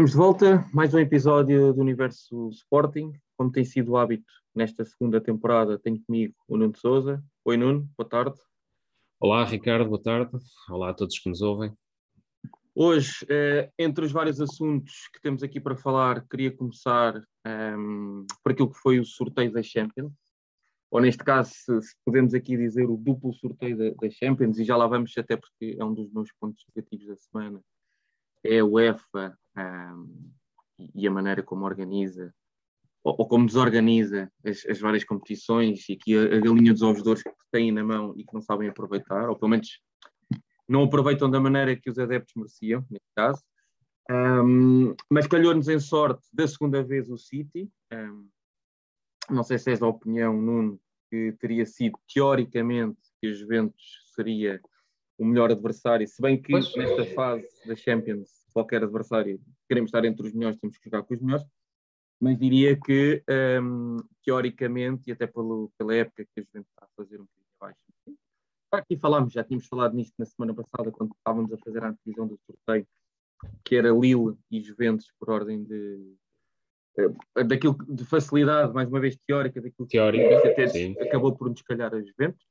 Estamos de volta, mais um episódio do Universo Sporting. Como tem sido o hábito nesta segunda temporada, tenho comigo o Nuno Souza. Oi Nuno, boa tarde. Olá Ricardo, boa tarde. Olá a todos que nos ouvem. Hoje, eh, entre os vários assuntos que temos aqui para falar, queria começar um, ehm, por aquilo que foi o sorteio da Champions, ou neste caso, se, se podemos aqui dizer o duplo sorteio da, da, Champions, e já lá vamos, até porque é um dos meus pontos negativos da semana, é a UEFA um, e a maneira como organiza ou, ou como desorganiza as, as, várias competições e aqui a, a galinha dos ovos de que têm na mão e que não sabem aproveitar, ou pelo menos não aproveitam da maneira que os adeptos mereciam, neste caso. Um, mas calhou-nos em sorte da segunda vez o City. Um, não sei se és da opinião, Nuno, que teria sido teoricamente que os Juventus seria o melhor adversário, se bem que pois. nesta fase da Champions, qualquer adversário, queremos estar entre os melhores, temos que jogar com os melhores, mas diria que um, teoricamente, e até pelo, pela época que a Juventus está a fazer um bocadinho abaixo, aqui falámos, já tínhamos falado nisto na semana passada, quando estávamos a fazer a antevisão do sorteio, que era Lille e Juventus por ordem de, eh, daquilo de facilidade, mais uma vez teórica, daquilo teórica, que até sim. acabou por nos calhar a Juventus,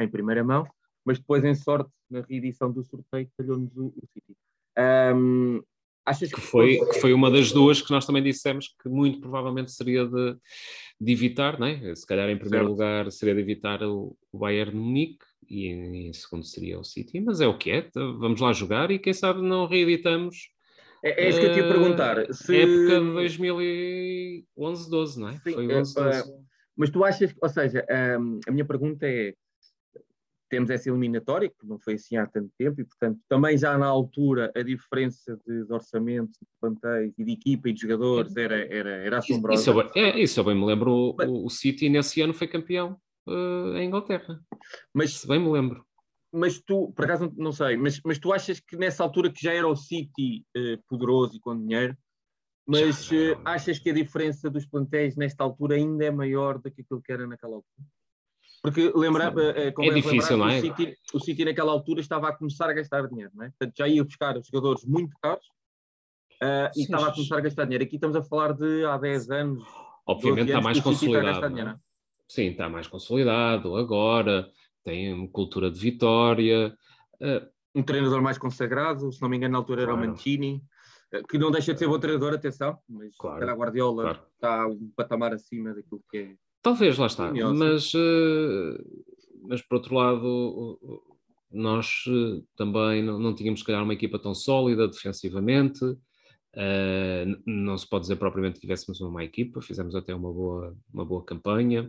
em primeira mão, mas depois, em sorte, na reedição do sorteio, calhou-nos o, o City. Um, achas que, que foi, que foi uma das duas que nós também dissemos que muito provavelmente seria de, de evitar, não é? Se calhar, em primeiro certo. lugar, seria de evitar o, o Bayern de Munique e em, em segundo seria o City, mas é o que é, vamos lá jogar e quem sabe não reeditamos é, é isso que eu te ia perguntar. Eh, se... Época de 2011, 12, não é? Sim, Foi 11, 12. Uh, mas tu achas, ou seja, a minha pergunta é: temos essa eliminatória, que não foi assim há tanto tempo, e portanto também já na altura a diferença de, de orçamento, de plantéis e de equipa e de jogadores era, era, era assombrosa. Isso, isso, é, isso eu bem me lembro, mas, o, o City nesse ano foi campeão uh, em Inglaterra. Mas, se bem me lembro mas tu, por acaso não, sei, mas, mas tu achas que nessa altura que já era o City uh, poderoso e com dinheiro, mas já, já, uh, achas que a diferença dos plantéis nesta altura ainda é maior do que aquilo que era naquela altura? Porque lembra, uh, é difícil, não é? O City, o City naquela altura estava a começar a gastar dinheiro, não é? Portanto, já ia buscar jogadores muito caros uh, e estava a começar a gastar dinheiro. Aqui estamos a falar de há 10 anos. Obviamente está mais consolidado. Está é? Sim, está mais consolidado agora tem cultura de vitória. Uh, um treinador mais consagrado, se não me engano, na altura claro. era o Mancini, eh, que não deixa de ser bom treinador, atenção, mas claro. a Guardiola claro. está um patamar acima daquilo que é. Talvez, lá está. Mas, uh, mas por outro lado, nós uh, também não, não, tínhamos, se calhar, uma equipa tão sólida defensivamente. Uh, não se pode dizer propriamente que tivéssemos uma má equipa, fizemos até uma boa, uma boa campanha.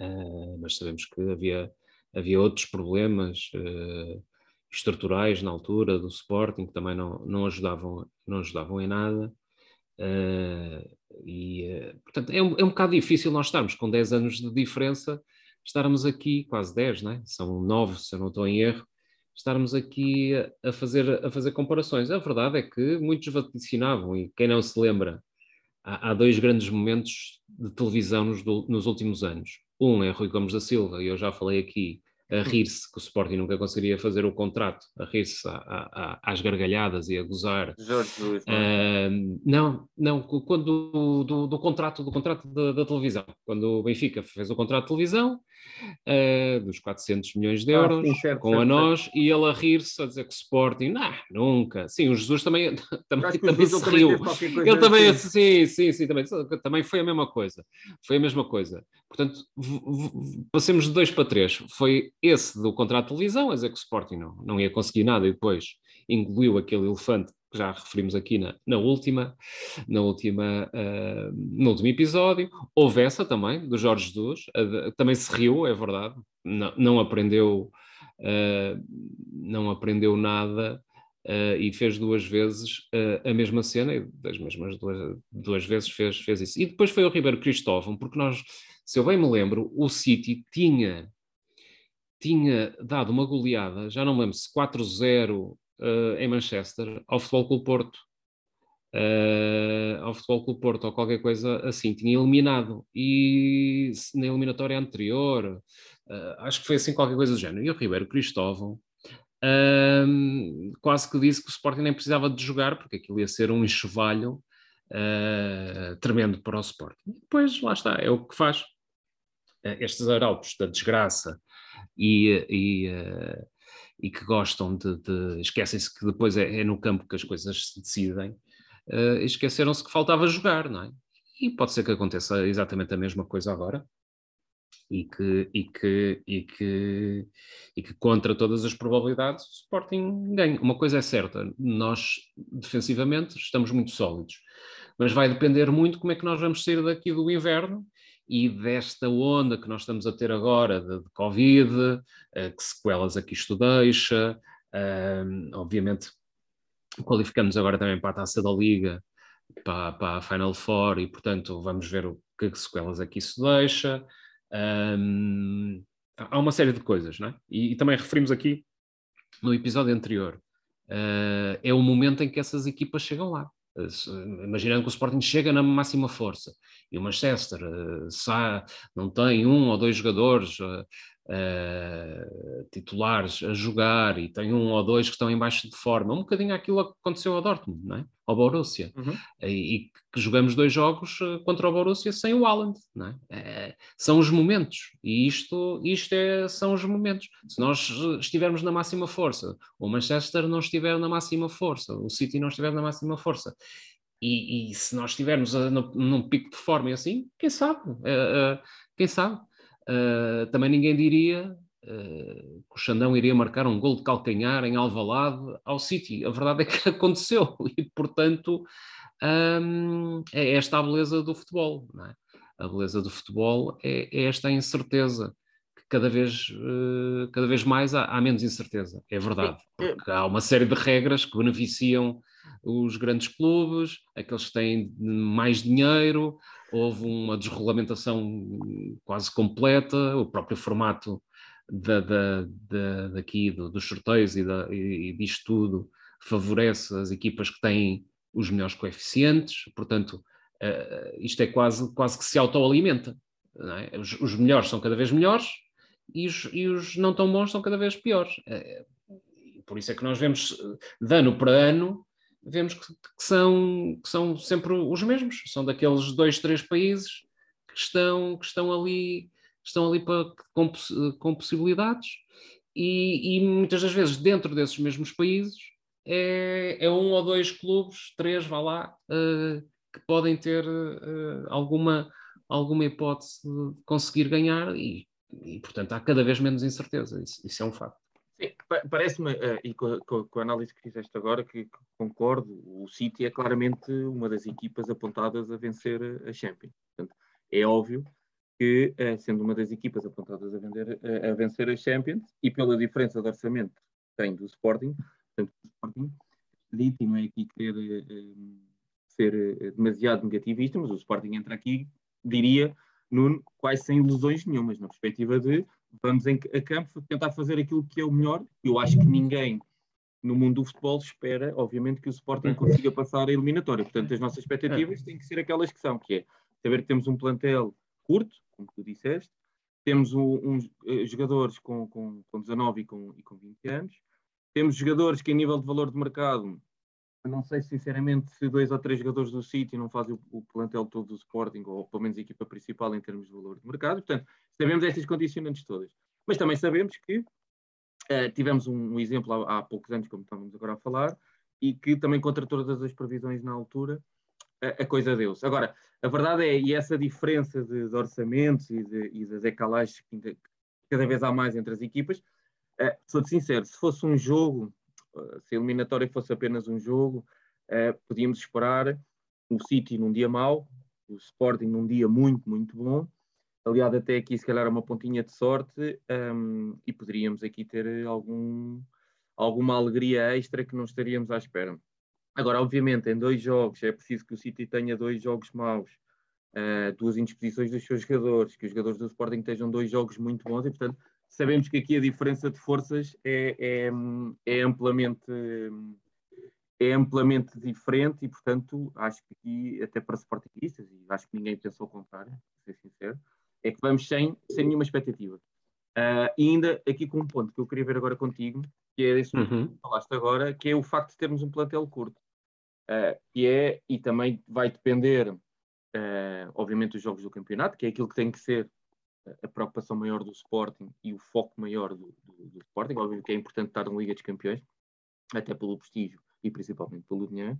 Uh, mas sabemos que havia, havia outros problemas uh, estruturais na altura do Sporting que também não, não, ajudavam, não ajudavam em nada. E, portanto, é um, é um bocado difícil nós estarmos com 10 anos de diferença, estarmos aqui, quase 10, né? são 9, se eu não estou em erro, estarmos aqui a, fazer, a fazer comparações. A verdade é que muitos vaticinavam, e quem não se lembra, há, há dois grandes momentos de televisão nos, nos últimos anos. Um é Rui Gomes da Silva, e eu já falei aqui, a rir-se que o Sporting nunca conseguiria fazer o contrato, a rir-se às gargalhadas e a gozar. Jorge Luís, uh, não, não, quando do, do, contrato, do contrato da, da, televisão, quando o Benfica fez o contrato de televisão, uh, dos 400 milhões de ah, euros, ah, sim, certo, com certo, a nós, certo. e ele a rir-se, a dizer que o Sporting, não, nunca. Sim, o Jesus também, também, também se riu. Ele também, assim. sim, sim, sim, também, também foi a mesma coisa. Foi a mesma coisa. Portanto, passemos de dois para três. Foi esse do contrato de televisão, a dizer que o Sporting não, não ia conseguir nada e depois engoliu aquele elefante que já referimos aqui na, na última, na última, uh, no último episódio. Houve essa também, do Jorge Jesus, uh, também se riu, é verdade, não, não aprendeu, uh, não aprendeu nada Uh, e fez duas vezes uh, a mesma cena, e das mesmas duas, duas vezes fez, fez isso. E depois foi o Ribeiro Cristóvão, porque nós, se eu bem me lembro, o City tinha, tinha dado uma goleada, já não me lembro se 4-0 uh, em Manchester, ao Futebol Clube Porto. ao Futebol Clube Porto, ou qualquer coisa assim, tinha eliminado. E na eliminatória anterior, acho que foi assim qualquer coisa do género. E o Ribeiro Cristóvão um, quase que disse que o Sporting nem precisava de jogar, porque aquilo ia ser um enxovalho uh, tremendo para o Sporting. Depois, lá está, é o que faz. Uh, estes arautos da desgraça e, e, uh, e que gostam de. de esquecem-se que depois é, é, no campo que as coisas se decidem, esqueceram-se que faltava jogar, não é? E pode ser que aconteça exatamente a mesma coisa agora e que, e que, e que, e que contra todas as probabilidades o Sporting ganha. Uma coisa é certa, nós defensivamente estamos muito sólidos, mas vai depender muito como é que nós vamos sair daqui do inverno e desta onda que nós estamos a ter agora de, de Covid, uh, que sequelas aqui isto deixa, uh, obviamente qualificamos agora também para a Taça da Liga, para, para a Final Four e portanto vamos ver o que sequelas aqui isso deixa, um, há uma série de coisas, não é? E, e, também referimos aqui no episódio anterior. Uh, é o momento em que essas equipas chegam lá. Uh, imaginando que o Sporting chega na máxima força e o Manchester uh, não tem um ou dois jogadores uh, titulares a jogar e tem um ou dois que estão em baixo de forma, um bocadinho aquilo que aconteceu ao Dortmund, não é? ao Borussia, uhum. e, e, que jogamos dois jogos eh, contra o Borussia sem o Haaland, não é? São os momentos, e isto, isto é, são os momentos. Se nós estivermos na máxima força, o Manchester não estiver na máxima força, o City não estiver na máxima força, e, e se nós estivermos no, num pico de forma assim, quem sabe? Uh, uh, quem sabe? Uh, também ninguém diria uh, que o Xandão iria marcar um gol de calcanhar em Alvalade ao City. A verdade é que aconteceu e, portanto, um, é esta a beleza do futebol. É? A beleza do futebol é, é, esta incerteza. Que cada vez, uh, cada vez mais há, há, menos incerteza, é verdade. Porque há uma série de regras que beneficiam os grandes clubes, aqueles que têm mais dinheiro, houve uma desregulamentação quase completa, o próprio formato da, da, da, daqui do, dos sorteios e, da, e, e disto tudo favorece as equipas que têm os melhores coeficientes, portanto, uh, isto é quase, quase que se autoalimenta. É? Os, os, melhores são cada vez melhores e os, e os, não tão bons são cada vez piores. Uh, por isso é que nós vemos, de ano para ano, vemos que, que, são, que são sempre os mesmos, são daqueles dois, três países que estão, que estão ali, estão ali para, com, com possibilidades e, e, muitas das vezes dentro desses mesmos países é, é um ou dois clubes, três, vá lá, uh, que podem ter uh, alguma, alguma hipótese de conseguir ganhar e, e, portanto, há cada vez menos incerteza, isso, isso é um facto. Sim, parece-me, uh, e com a, com a, análise que fizeste agora, que, concordo, o City é claramente uma das equipas apontadas a vencer a Champions. Portanto, é óbvio que, uh, sendo uma das equipas apontadas a, vender, uh, a, vencer a Champions, e pela diferença de orçamento que tem do Sporting, portanto, o Sporting, dito, e não é aqui querer ser demasiado negativista, mas o Sporting entra aqui, diria, Nuno, quase sem ilusões nenhumas, na perspectiva de vamos em, a campo tentar fazer aquilo que é o melhor. Eu acho que ninguém no mundo do futebol espera, obviamente, que o Sporting consiga passar a eliminatória. Portanto, as nossas expectativas têm que ser aquelas que são, que é saber que temos um plantel curto, como tu disseste, temos um, um, uh, jogadores com, com, com 19 e com, e com 20 anos, temos jogadores que, a nível de valor de mercado, não sei sinceramente se dois ou três jogadores do City não fazem o, plantel todo do Sporting, ou pelo menos a equipa principal em termos de valor de mercado. Portanto, sabemos estas condicionantes todas. Mas também sabemos que uh, tivemos um, um exemplo há, há, poucos anos, como estávamos agora a falar, e que também contra todas as previsões na altura, a, a coisa deu-se. Agora, a verdade é, e essa diferença de, de orçamentos e, de, e das ecalagens que cada vez há mais entre as equipas, uh, sou-te sincero, se fosse um jogo se a eliminatória fosse apenas um jogo, uh, podíamos esperar o City num dia mau, o Sporting num dia muito, muito bom. Aliado até aqui, se calhar, uma pontinha de sorte um, ehm, e poderíamos aqui ter algum, alguma alegria extra que não estaríamos à espera. Agora, obviamente, em dois jogos é preciso que o City tenha dois jogos maus, uh, duas indisposições dos seus jogadores, que os jogadores do Sporting estejam dois jogos muito bons e, portanto, sabemos que aqui a diferença de forças é, é, é, amplamente, é amplamente diferente e, portanto, acho que aqui, até para sportingistas, e acho que ninguém pensou o contrário, para ser sincero, é que vamos sem, sem nenhuma expectativa. Uh, e ainda aqui com um ponto que eu queria ver agora contigo, que é esse uhum. que falaste agora, que é o facto de termos um plantel curto. Uh, que é, e também vai depender, uh, obviamente, dos jogos do campeonato, que é aquilo que tem que ser a preocupação maior do Sporting e o foco maior do, do, do Sporting. Óbvio que é importante estar na Liga dos Campeões, até pelo prestígio e principalmente pelo dinheiro.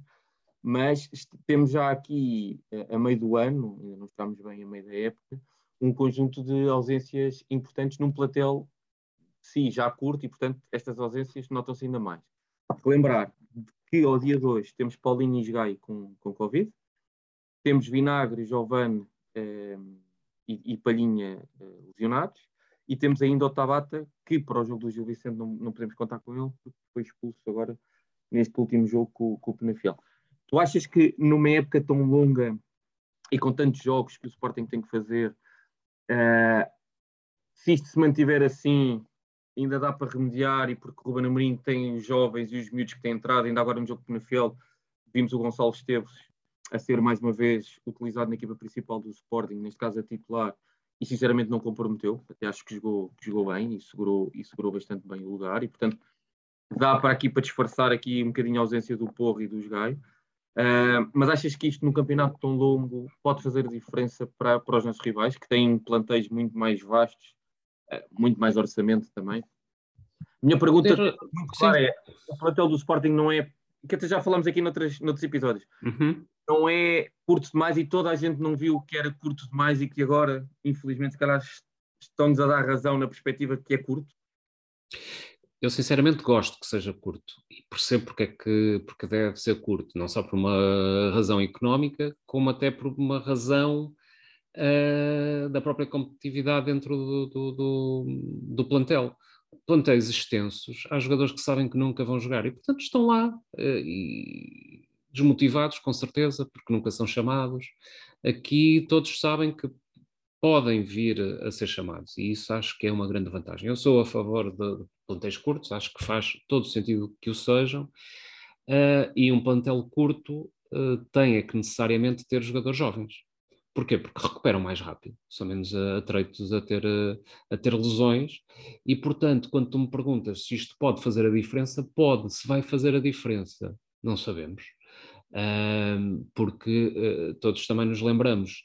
Mas temos já aqui, a meio do ano, ainda não estamos bem a meio da época, um conjunto de ausências importantes num platel, sim, já curto, e portanto estas ausências notam-se ainda mais. Lembrar que ao dia 2 temos Paulinho e Gai com, com Covid, temos Vinagre, Giovanni eh, e, e, Palhinha eh, lesionados, e temos ainda o Tabata, que para o jogo do Gil Vicente não, não podemos contar com ele, porque foi expulso agora neste último jogo com, com o Penafiel. Tu achas que numa época tão longa e com tantos jogos que o Sporting tem que fazer, Uh, se isto se mantiver assim, ainda dá para remediar, e porque o Ruben Amorim tem os jovens e os miúdos que têm entrado, ainda agora no jogo de Penafiel, vimos o Gonçalo Esteves a ser mais uma vez utilizado na equipa principal do Sporting, neste caso a titular, e sinceramente não comprometeu, até acho que jogou, que jogou bem e segurou, e segurou bastante bem o lugar, e portanto dá para aqui para disfarçar aqui um bocadinho a ausência do Porro e dos Gaio. Uh, mas achas que isto num campeonato tão longo pode fazer diferença para, para os nossos rivais, que têm plantéis muito mais vastos, uh, muito mais orçamento também? Minha pergunta Ter... muito clara é: o plantel do Sporting não é, que até já falamos aqui noutros, noutros episódios, uhum. Não é curto demais e toda a gente não viu que era curto demais e que agora, infelizmente, calhar estão-nos a dar razão na perspectiva que é curto? Eu sinceramente gosto que seja curto e percebo porque é que porque deve ser curto, não só por uma razão económica, como até por uma razão uh, da própria competitividade dentro do, do, do, do, plantel. Plantéis extensos, há jogadores que sabem que nunca vão jogar e, portanto, estão lá uh, e desmotivados, com certeza, porque nunca são chamados. Aqui todos sabem que podem vir a ser chamados, e isso acho que é uma grande vantagem. Eu sou a favor de, plantéis curtos, acho que faz todo o sentido que o sejam, uh, e um plantel curto uh, tem é que necessariamente ter jogadores jovens. Porquê? Porque recuperam mais rápido, são menos atreitos a ter, a ter lesões, e portanto, quando tu me perguntas se isto pode fazer a diferença, pode, se vai fazer a diferença, não sabemos. Porque uh, todos também nos lembramos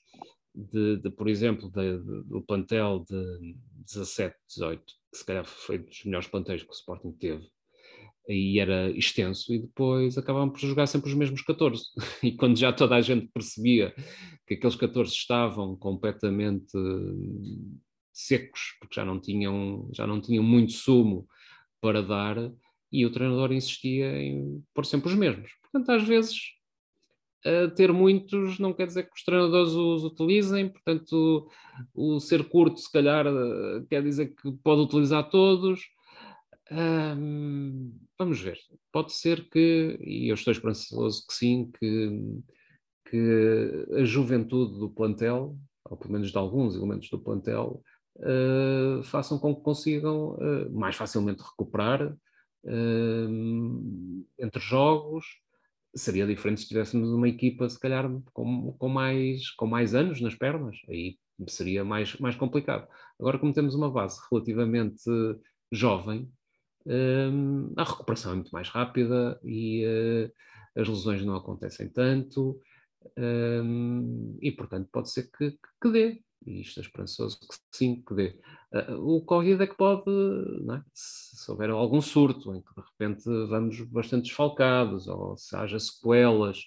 de, de por exemplo, de, de, do plantel de 17, 18, que se calhar foi dos melhores plantéis que o Sporting teve, e era extenso, e depois acabavam por jogar sempre os mesmos 14. E quando já toda a gente percebia que aqueles 14 estavam completamente secos, porque já não tinham, já não tinham muito sumo para dar, e o treinador insistia em pôr sempre os mesmos. Portanto, às vezes Ter muitos não quer dizer que os treinadores os utilizem, portanto, o, o ser curto, se calhar, uh, quer dizer que pode utilizar todos. Vamos ver. Pode ser que, e eu estou esperançoso que sim, que, que a juventude do plantel, ou pelo menos de alguns elementos do plantel, ah, façam com que consigam mais facilmente recuperar entre jogos seria diferente se tivéssemos uma equipa, se calhar, com, com, mais, com mais anos nas pernas, aí seria mais, mais complicado. Agora, como temos uma base relativamente jovem, um, a recuperação é muito mais rápida e uh, as lesões não acontecem tanto, um, e portanto pode ser que, que dê e isto é esperançoso que sim, que dê. Uh, o Covid é que pode, é? Se, houver algum surto, em que de repente vamos bastante desfalcados, ou se haja sequelas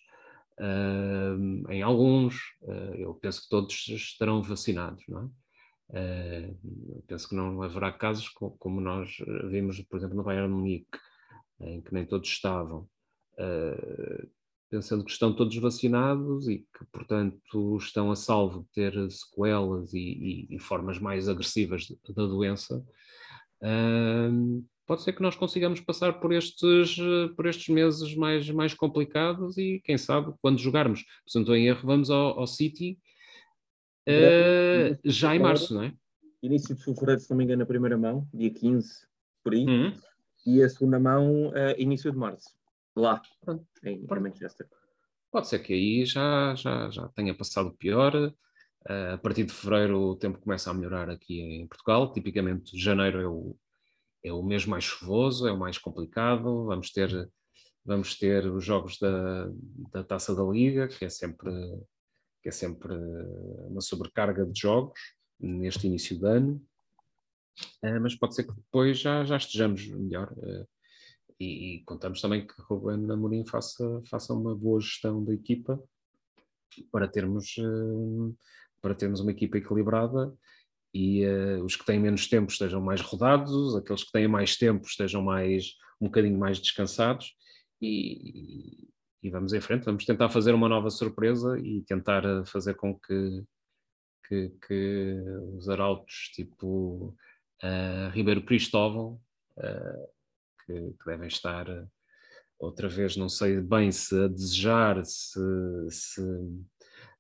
uh, em alguns, uh, eu penso que todos estarão vacinados, não é? penso que não haverá casos como, como nós vimos, por exemplo, no Bayern Munique, em que nem todos estavam pensando que estão todos vacinados e que, portanto, estão a salvo de ter sequelas e, e, e formas mais agressivas da doença, uh, pode ser que nós consigamos passar por estes, por estes meses mais, mais complicados e, quem sabe, quando jogarmos, portanto, em erro, vamos ao, ao City uh, já em março, não é? Início de fevereiro, se não me engano, na primeira mão, dia 15, por aí, uhum. e a segunda mão, uh, início de março lá em, em Manchester. Pode ser que aí já, já, já tenha passado o pior. Uh, a partir de fevereiro o tempo começa a melhorar aqui em Portugal. Tipicamente janeiro é o, é o mês mais chuvoso, é o mais complicado, vamos ter, vamos ter os jogos da, da Taça da Liga, que é sempre, que é sempre uma sobrecarga de jogos neste início de ano, uh, mas pode ser que depois já, já estejamos melhor. E, e, contamos também que Ruben Amorim faça, faça uma boa gestão da equipa para termos, uh, para termos uma equipa equilibrada e uh, os que têm menos tempo estejam mais rodados, aqueles que têm mais tempo estejam mais um bocadinho mais descansados e, e vamos em frente, vamos tentar fazer uma nova surpresa e tentar eh, fazer com que, que, que os arautos tipo uh, Ribeiro Cristóvão uh, que, que, devem estar outra vez, não sei bem se a desejar, se, se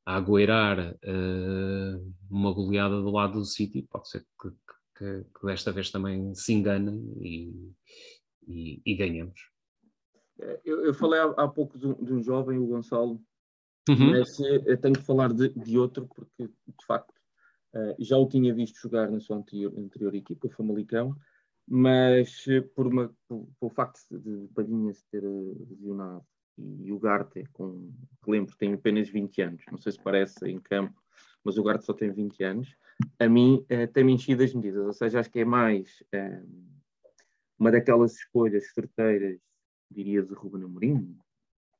a agueirar uh, uma goleada do lado do City, pode ser que, que, que desta vez também se enganem e, e, e ganhemos. É, eu, eu, falei há, há pouco de, de, um jovem, o Gonçalo, uhum. mas eh, tenho que falar de, de outro, porque de facto uh, já o tinha visto jogar na sua anterior, anterior equipa, o Famalicão, mas por, uma, por, por, facto de Palhinha se ter lesionado e o Garte, com, que lembro, tem apenas 20 anos, não sei se parece em campo, mas o Garte só tem 20 anos, a mim uh, tem-me enchido as medidas, ou seja, acho que é mais uh, uma daquelas escolhas certeiras, diria, de Ruben Amorim,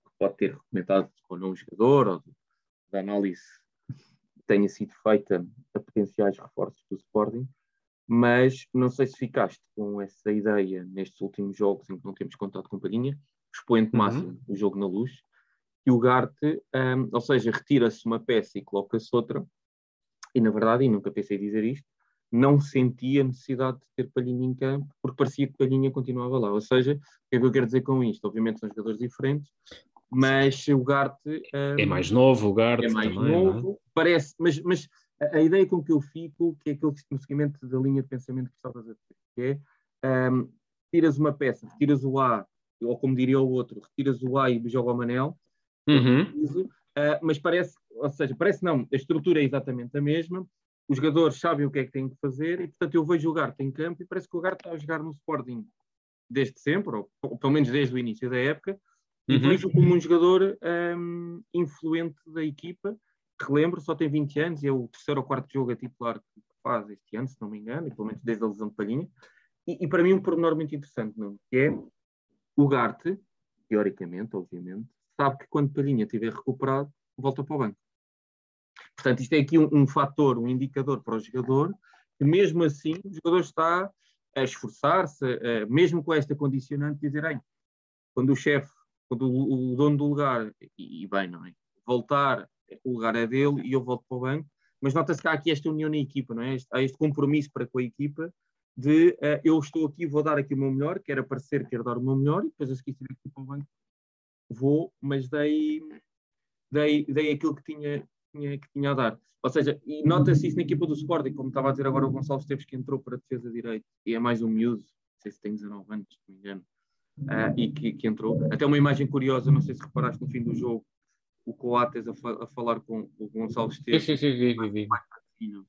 que pode ter recomendado ou não um jogador, ou da análise que tenha sido feita a potenciais reforços do Sporting, mas não sei se ficaste com essa ideia nestes últimos jogos em que não temos contato com Palhinha, expoente uhum. máximo do jogo na luz, que o Garte, um, ou seja, retira-se uma peça e coloca-se outra, e na verdade, e nunca pensei dizer isto, não sentia necessidade de ter Palhinha em campo, porque parecia que Palhinha continuava lá. Ou seja, o que é que eu quero dizer com isto? Obviamente são jogadores diferentes, mas o Garte... Um, é mais novo, o Garte É mais também, é? novo, é? parece, mas, mas a, a, ideia com que eu fico, que é aquilo que no seguimento da linha de pensamento que estavas a dizer, que é, um, tiras uma peça, tiras o A ou como diria o outro, retiras o A e joga o Manel, uhum. uh, mas parece, ou seja, parece não, a estrutura é exatamente a mesma, os jogadores sabem o que é que têm que fazer e, portanto, eu vejo o Garte em campo e parece que o Garte está a jogar no Sporting desde sempre, ou, ou pelo menos desde o início da época, e uhum. vejo como um jogador um, influente da equipa, que lembro, só tem 20 anos e é o terceiro ou quarto jogo a titular que faz este ano, se não me engano, e pelo menos desde a lesão de Palhinha. E, e para mim um pormenor muito interessante, não? que é o Garte, teoricamente, obviamente, sabe que quando Palhinha estiver recuperado, volta para o banco. Portanto, isto é aqui um, um fator, um indicador para o jogador, que mesmo assim o jogador está a esforçar-se, mesmo com esta condicionante, dizer, quando o chefe, quando o, o, dono do lugar, e, e, bem, não é? Voltar, o lugar é dele e eu volto para o banco, mas nota-se que há aqui esta união na equipa, não é? Há este compromisso para com a equipa de uh, eu estou aqui, vou dar aqui o meu melhor, quero aparecer, quero dar o meu melhor, e depois a seguir aqui para o banco vou, mas dei, dei, dei aquilo que tinha, tinha, que tinha a dar. Ou seja, e nota-se isso na equipa do Sporting, como estava a dizer agora o Gonçalo Esteves, que entrou para a defesa de direito, e é mais um miúdo, não sei se tem 19 anos, se não me engano, uh, e que, que, entrou. Até uma imagem curiosa, não sei se reparaste no fim do jogo, o Coates a, fa a falar com o Gonçalo Esteves. Sim, sim, sim, sim, sim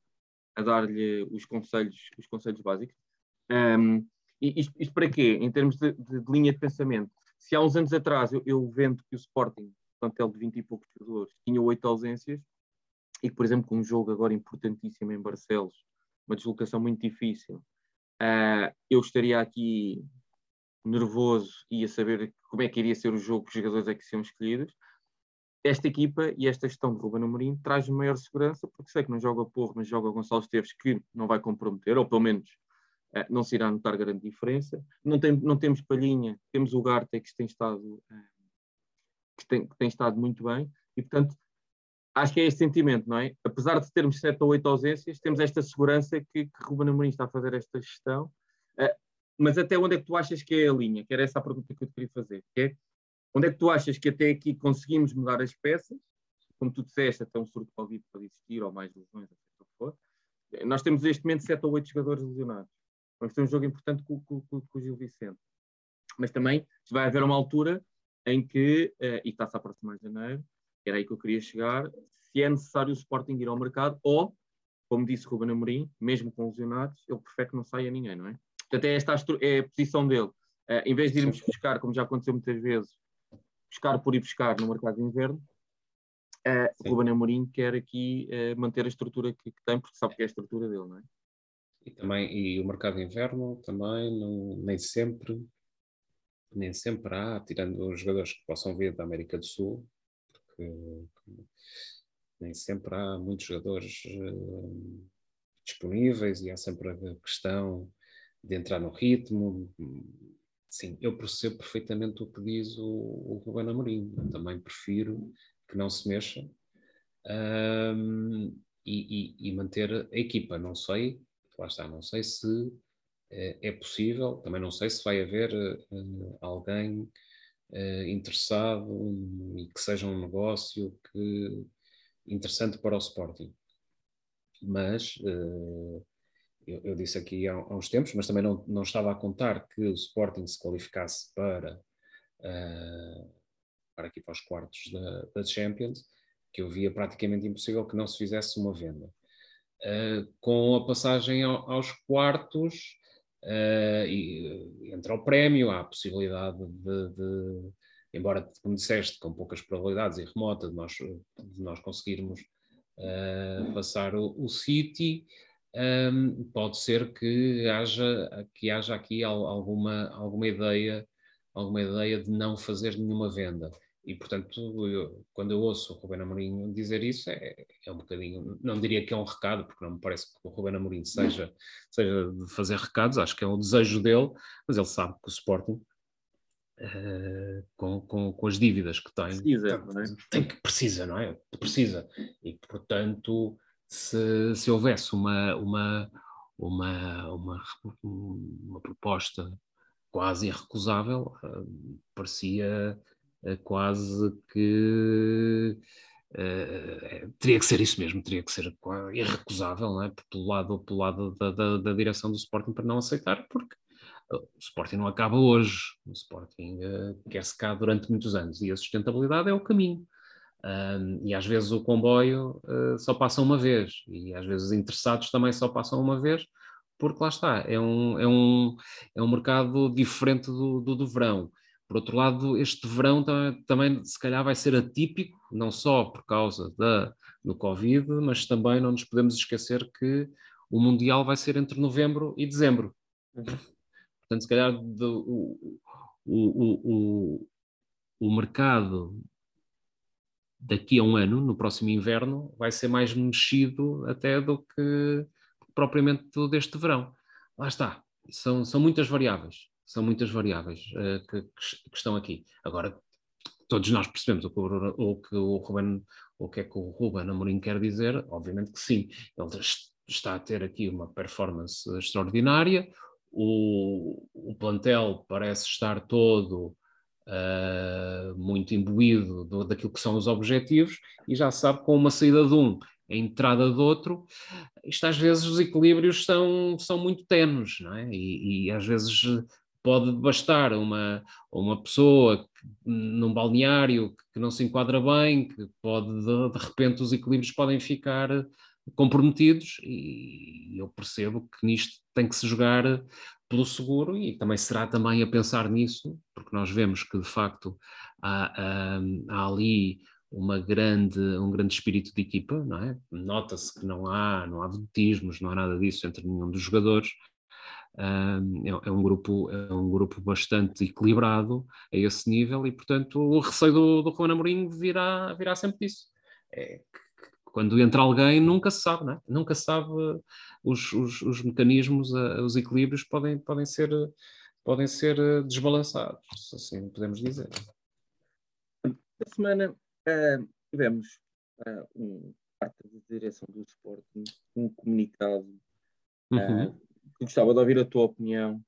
a dar-lhe os conselhos, os conselhos básicos. Um, e isto, isto, para quê? Em termos de, de, de, linha de pensamento. Se há uns anos atrás eu, eu vendo que o Sporting, plantel de 20 e poucos jogadores, tinha oito ausências, e que, por exemplo, com um jogo agora importantíssimo em Barcelos, uma deslocação muito difícil, uh, eu estaria aqui nervoso e a saber como é que iria ser o jogo, que os jogadores é que seriam escolhidos esta equipa e esta gestão de Ruben Amorim traz maior segurança, porque sei que não joga Porro, mas joga Gonçalo Esteves, que não vai comprometer, ou pelo menos uh, não se irá notar grande diferença. Não, tem, não temos Palhinha, temos o Garte, que tem estado, uh, que, tem, que tem estado muito bem, e portanto acho que é este sentimento, não é? Apesar de termos sete ou oito ausências, temos esta segurança que, que Ruben Amorim está a fazer esta gestão. Uh, mas até onde é que tu achas que é a linha? Que era essa a pergunta que eu te queria fazer. Que é, Onde é que tu achas que até aqui conseguimos mudar as peças? Como tu disseste, até um surto de Covid pode existir, ou mais lesões, ou seja o que for. Nós temos neste momento sete ou oito jogadores lesionados. Vamos ter um jogo importante com, com, com, com o Gil Vicente. Mas também vai haver uma altura em que, uh, e está-se a aproximar de janeiro, era aí que eu queria chegar, se é necessário o Sporting ir ao mercado, ou, como disse Ruben Amorim, mesmo com lesionados, ele prefere que não saia ninguém, não é? Portanto, é esta é a posição dele. Uh, em vez de irmos buscar, como já aconteceu muitas vezes, buscar por ir buscar no mercado de inverno, uh, o Ruben Amorim quer aqui uh, manter a estrutura que, que, tem, porque sabe que é a estrutura dele, não é? E, também, e o mercado de inverno também não, nem sempre nem sempre há, tirando os jogadores que possam vir da América do Sul, porque nem sempre há muitos jogadores uh, disponíveis e há sempre a questão de entrar no ritmo. Sim, eu percebo perfeitamente o que diz o, o Ruben Amorim. Eu também prefiro que não se mexa um, e, e, e, manter a equipa. Não sei, lá está, não sei se uh, é possível, também não sei se vai haver uh, alguém uh, interessado e que seja um negócio que interessante para o Sporting. Mas eu, eu, disse aqui há, há, uns tempos, mas também não, não estava a contar que o Sporting se qualificasse para, uh, para aqui para os quartos da, da, Champions, que eu via praticamente impossível que não se fizesse uma venda. Uh, com a passagem ao, aos quartos, e, entra o prémio, há a possibilidade de, de embora, como disseste, com poucas probabilidades e remota de nós, de nós conseguirmos uh, passar o, o City, um, pode ser que haja, que haja aqui alguma, alguma ideia alguma ideia de não fazer nenhuma venda. E, portanto, eu, quando eu ouço o Ruben Amorim dizer isso, é, é, um bocadinho, não diria que é um recado, porque não me parece que o Ruben Amorim seja, seja de fazer recados, acho que é um desejo dele, mas ele sabe que o Sporting Uh, com, com, com, as dívidas que tem. Precisa, não é? Tem que, precisa, não é? Precisa. E, portanto, se, se houvesse uma, uma, uma, uma, uma proposta quase irrecusável, uh, parecia uh, quase que teria que ser isso mesmo, teria que ser irrecusável, não é? Pelo lado, pelo lado da, da, da direção do Sporting para não aceitar, porque o Sporting não acaba hoje, o Sporting uh, quer-se cá durante muitos anos e a sustentabilidade é o caminho. Um, e às vezes o comboio uh, só passa uma vez, e às vezes os interessados também só passam uma vez, porque lá está, é um, é um, é um mercado diferente do, do, do verão. Por outro lado, este verão também, também, se calhar vai ser atípico, não só por causa da, do Covid, mas também não nos podemos esquecer que o Mundial vai ser entre novembro e dezembro. Uhum. Portanto, se calhar do, o, o, o, o mercado daqui a um ano, no próximo inverno, vai ser mais mexido até do que propriamente deste verão. Lá está, são, são muitas variáveis, são muitas variáveis uh, que, que, estão aqui. Agora, todos nós percebemos o que o, o, que o Ruben, o que é que o Ruben Amorim quer dizer, obviamente que sim, ele está a ter aqui uma performance extraordinária, o, o plantel parece estar todo uh, muito imbuído do, daquilo que são os objetivos e já sabe com uma saída de um, a entrada do outro, isto às vezes os equilíbrios são, são muito tenos, não é? E, e às vezes pode bastar uma, uma pessoa que, num balneário que não se enquadra bem, que pode, de, de repente, os equilíbrios podem ficar comprometidos e eu percebo que nisto tem que se jogar pelo seguro e também será também a pensar nisso, porque nós vemos que de facto há, há, há ali uma grande, um grande espírito de equipa, não é? Nota-se que não há, não há vedetismos, não há nada disso entre nenhum dos jogadores. Um, é, é, um grupo, é um grupo bastante equilibrado a esse nível e, portanto, o receio do, do Juan Amorim virá, virá sempre disso. É quando entra alguém, nunca se sabe, não é? Nunca se sabe os, os, os mecanismos, os equilíbrios podem, podem, ser, podem ser eh, desbalançados, assim podemos dizer. Esta semana uh, tivemos uh, um parte da direção do Sporting, um comunicado uh, uhum. que gostava de ouvir a tua opinião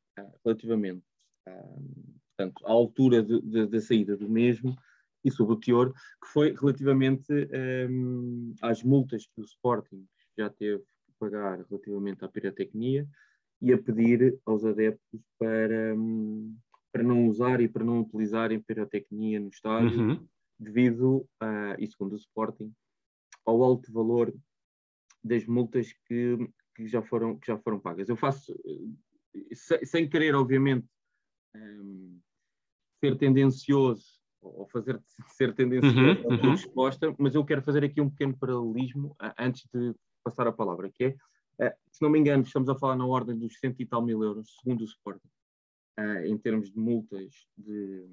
relativamente portanto, à altura da saída do mesmo e sobre o teor, que foi relativamente um, às multas que o Sporting já teve que pagar relativamente à pirotecnia e a pedir aos adeptos para, um, para não usar e para não utilizarem pirotecnia no estádio, uhum. devido, a, e segundo o Sporting, ao alto valor das multas que, que, já, foram, que já foram pagas. Eu faço, sem querer, obviamente, um, ser tendencioso ou fazer ser tendencioso uhum, a tua uhum. resposta, mas eu quero fazer aqui um pequeno paralelismo antes de passar a palavra, que é, uh, se não me engano, estamos a falar na ordem dos cento e tal mil euros, segundo o Sporting, uh, em termos de multas de,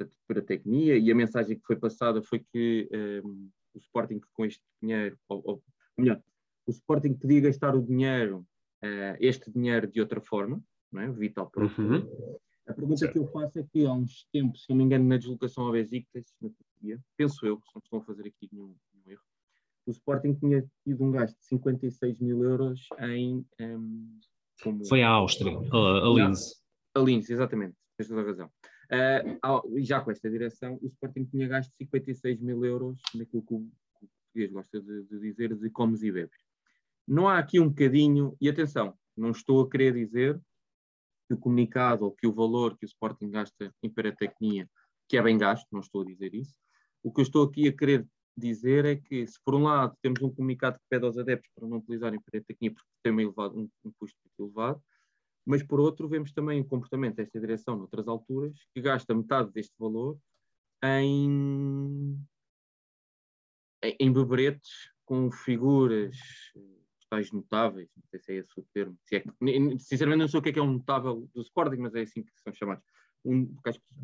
de pirotecnia, e a mensagem que foi passada foi que um, o Sporting com este dinheiro, ou, ou melhor, o Sporting podia gastar o dinheiro, uh, este dinheiro de outra forma, não é? vital para o uhum. A pergunta certo. que eu faço é que há uns tempos, se não me engano, na deslocação ao Besiktas, na Turquia, penso eu, se não estou a fazer aqui nenhum, nenhum, erro, o Sporting tinha tido um gasto de 56 mil euros em... Um, como... Foi a Áustria, a, a Linz. A Linz, exatamente, tens toda a razão. Uh, já com esta direção, o Sporting tinha gasto 56 mil euros naquilo que o, que o português gosta de, de dizer, de comes e bebes. Não há aqui um bocadinho, e atenção, não estou a querer dizer que o comunicado ou que o valor que o Sporting gasta em pirotecnia, que é bem gasto, não estou a dizer isso. O que eu estou aqui a querer dizer é que, se por um lado temos um comunicado que pede aos adeptos para não utilizarem pirotecnia porque tem um, elevado, um, um custo elevado, mas por outro vemos também o comportamento desta direção noutras alturas, que gasta metade deste valor em, em beberetes com figuras tais notáveis, não sei se é esse o termo, se é que, sinceramente não sei o que é, que é um notável do Sporting, mas é assim que são chamados. Um,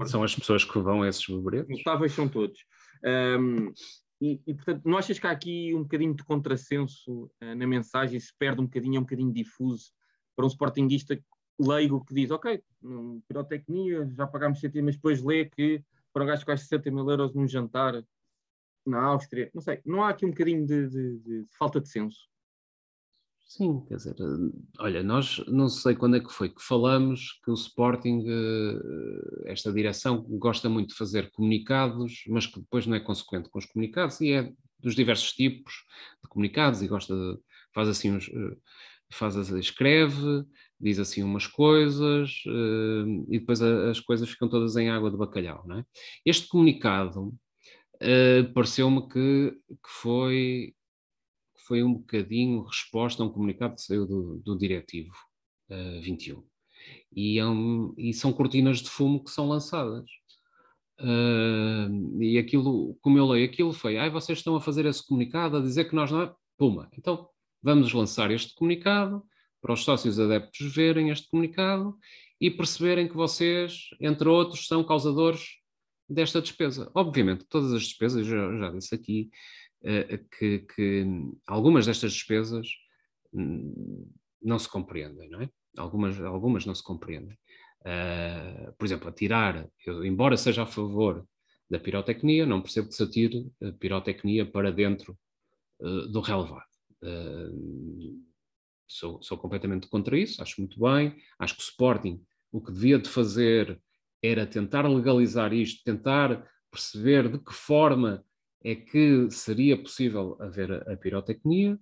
são as pessoas que vão a esses beberetos? Notáveis são todos. Um, e, e, portanto, não achas que há aqui um bocadinho de contrassenso uh, na mensagem, se perde um bocadinho, é um bocadinho difuso para um sportinguista leigo que diz, ok, um, pirotecnia, já pagámos 60, mas depois lê que para um gajo que gasta 60 mil euros num jantar na Áustria, não sei, não há aqui um bocadinho de, de, de falta de senso? Sim, quer dizer, olha, nós não sei quando é que foi que falamos que o Sporting, eh, esta direção, gosta muito de fazer comunicados, mas que depois não é consequente com os comunicados e é dos diversos tipos de comunicados e gosta de, faz assim uns, eh, faz, escreve, diz assim umas coisas eh, e depois as coisas ficam todas em água de bacalhau, não é? Este comunicado pareceu-me que, que foi foi um bocadinho resposta a um comunicado que saiu do, do Diretivo uh, 21. E, é um, e, são cortinas de fumo que são lançadas. Uh, e aquilo, como eu leio, aquilo foi, ai, vocês estão a fazer esse comunicado, a dizer que nós não é. Puma, então vamos lançar este comunicado para os sócios adeptos verem este comunicado e perceberem que vocês, entre outros, são causadores desta despesa. Obviamente, todas as despesas, já, já disse aqui, eh, que, que, algumas destas despesas hum, não se compreendem, não é? Algumas, algumas não se compreendem. Uh, por exemplo, atirar, eu, embora seja a favor da pirotecnia, não percebo que se atire a pirotecnia para dentro uh, do relevado. Uh, sou, sou completamente contra isso, acho muito bem. Acho que o Sporting o que devia de fazer era tentar legalizar isto, tentar perceber de que forma é que seria possível haver a, pirotecnia.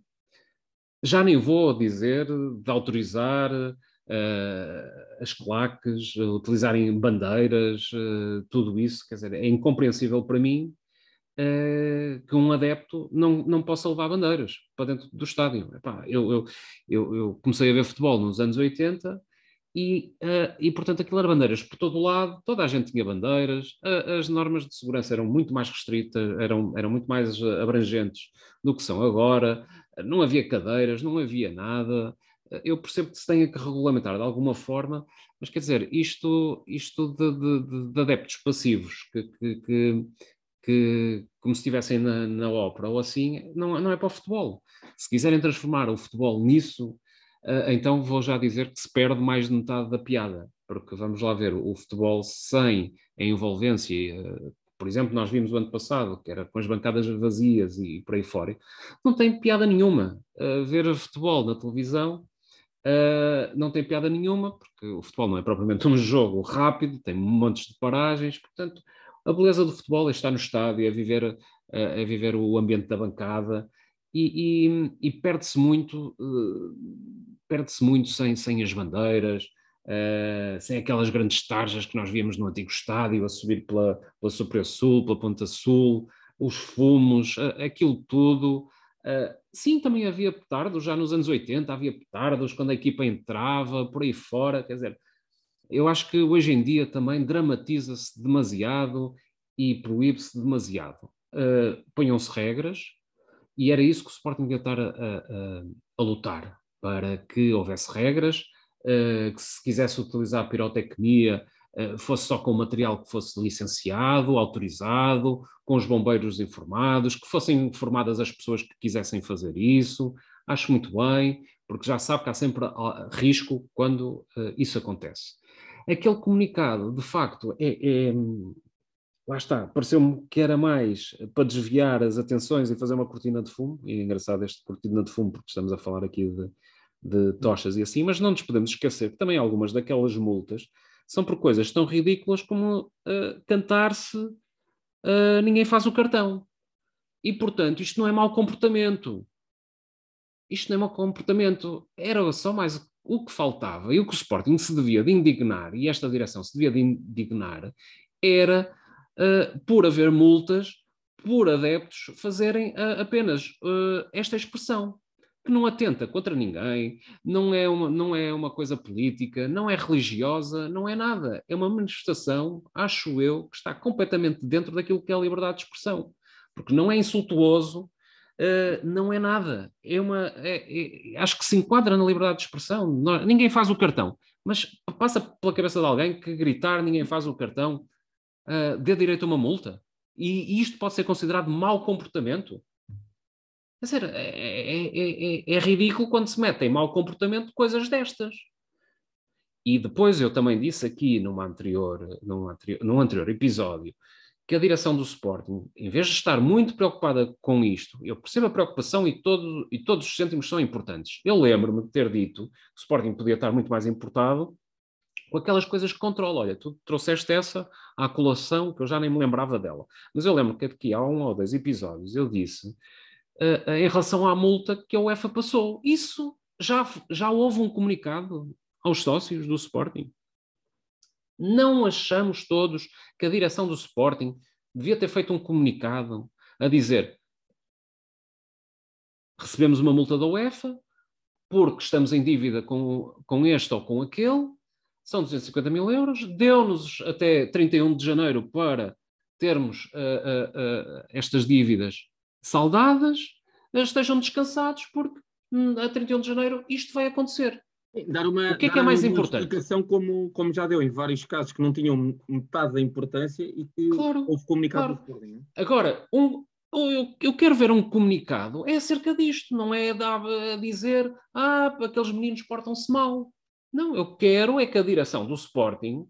Já nem vou dizer de autorizar uh, as claques, utilizarem bandeiras, uh, tudo isso, quer dizer, é incompreensível para mim uh, que um adepto não, não possa levar bandeiras para dentro do estádio. Epá, eu, eu, eu, eu comecei a ver futebol nos anos 80 e, uh, e, portanto, aquilo era bandeiras por todo o lado, toda a gente tinha bandeiras, uh, as normas de segurança eram muito mais restritas, eram, eram muito mais abrangentes do que são agora, não havia cadeiras, não havia nada. Eu percebo que se tenha que regulamentar de alguma forma, mas quer dizer, isto, isto de, de, de adeptos passivos que, que, que, que, como se estivessem na, na ópera ou assim, não, não é para o futebol. Se quiserem transformar o futebol nisso, então vou já dizer que se perde mais de metade da piada, porque vamos lá ver, o futebol sem a envolvência, ah, por exemplo, nós vimos o ano passado, que era com as bancadas vazias e por aí fora, não tem piada nenhuma. Uh, ver futebol na televisão uh, não tem piada nenhuma, porque o futebol não é propriamente um jogo rápido, tem montes de paragens, portanto, a beleza do futebol é estar no estádio, é viver, uh, é viver o ambiente da bancada, e, e, e perde-se muito, uh, perde-se muito sem, sem as bandeiras, uh, sem aquelas grandes tarjas que nós víamos no antigo estádio a subir pela, pela Superior Sul, pela Ponta Sul, os fumos, uh, aquilo tudo Uh, sim, também havia petardos, já nos anos 80 havia petardos, quando a equipa entrava, por aí fora, quer dizer, eu acho que hoje em dia também dramatiza-se demasiado e proíbe-se demasiado. Uh, Ponham-se regras, e era isso que o Sporting devia estar a, a, a lutar, para que houvesse regras, uh, que se quisesse utilizar pirotecnia, uh, fosse só com material que fosse licenciado, autorizado, com os bombeiros informados, que fossem informadas as pessoas que quisessem fazer isso. Acho muito bem, porque já sabe que há sempre risco quando isso acontece aquele comunicado, de facto, é, é lá está, pareceu-me que era mais para desviar as atenções e fazer uma cortina de fumo, e é engraçado este cortina de fumo, porque estamos a falar aqui de, de tochas e assim, mas não nos podemos esquecer que também algumas daquelas multas são por coisas tão ridículas como uh, cantar-se uh, ninguém faz o cartão. E, portanto, isto não é mau comportamento. Isto não é mau comportamento. Era só mais o que faltava e o que o Sporting se devia de indignar, e esta direção se devia de indignar, era uh, por haver multas por adeptos fazerem uh, apenas uh, esta expressão, que não atenta contra ninguém, não é, uma, não é uma coisa política, não é religiosa, não é nada. É uma manifestação, acho eu, que está completamente dentro daquilo que é a liberdade de expressão. Porque não é insultuoso, uh, não é nada. É uma, é, é, acho que se enquadra na liberdade de expressão. ninguém faz o cartão, mas passa pela cabeça de alguém que gritar ninguém faz o cartão uh, dê direito a uma multa. E, e isto pode ser considerado mau comportamento. Quer dizer, é, é, é, é, ridículo quando se metem mau comportamento coisas destas. E depois eu também disse aqui numa anterior, num, anterior, num anterior episódio que a direção do Sporting, em vez de estar muito preocupada com isto, eu percebo a preocupação e, todo, e todos os cêntimos são importantes. Eu lembro-me de ter dito que o Sporting podia estar muito mais importado com aquelas coisas que controla. Olha, tu trouxeste essa à colação que eu já nem me lembrava dela. Mas eu lembro que aqui há um ou dois episódios eu disse uh, em relação à multa que a UEFA passou. Isso já, já houve um comunicado aos sócios do Sporting. Não achamos todos que a direção do Sporting devia ter feito um comunicado a dizer recebemos uma multa da UEFA porque estamos em dívida com, com este ou com aquele, são 250 mil euros, deu-nos até 31 de janeiro para termos uh, uh, uh, estas dívidas saldadas, estejam descansados porque hum, a 31 de janeiro isto vai acontecer. Dar uma, o que é que é mais importante? explicação como, como já deu em vários casos que não tinham metade da importância e que claro, houve comunicado claro. Né? Agora, um, eu, eu, quero ver um comunicado, é acerca disto, não é a dizer ah, aqueles meninos portam-se mal. Não, eu quero é que a direção do Sporting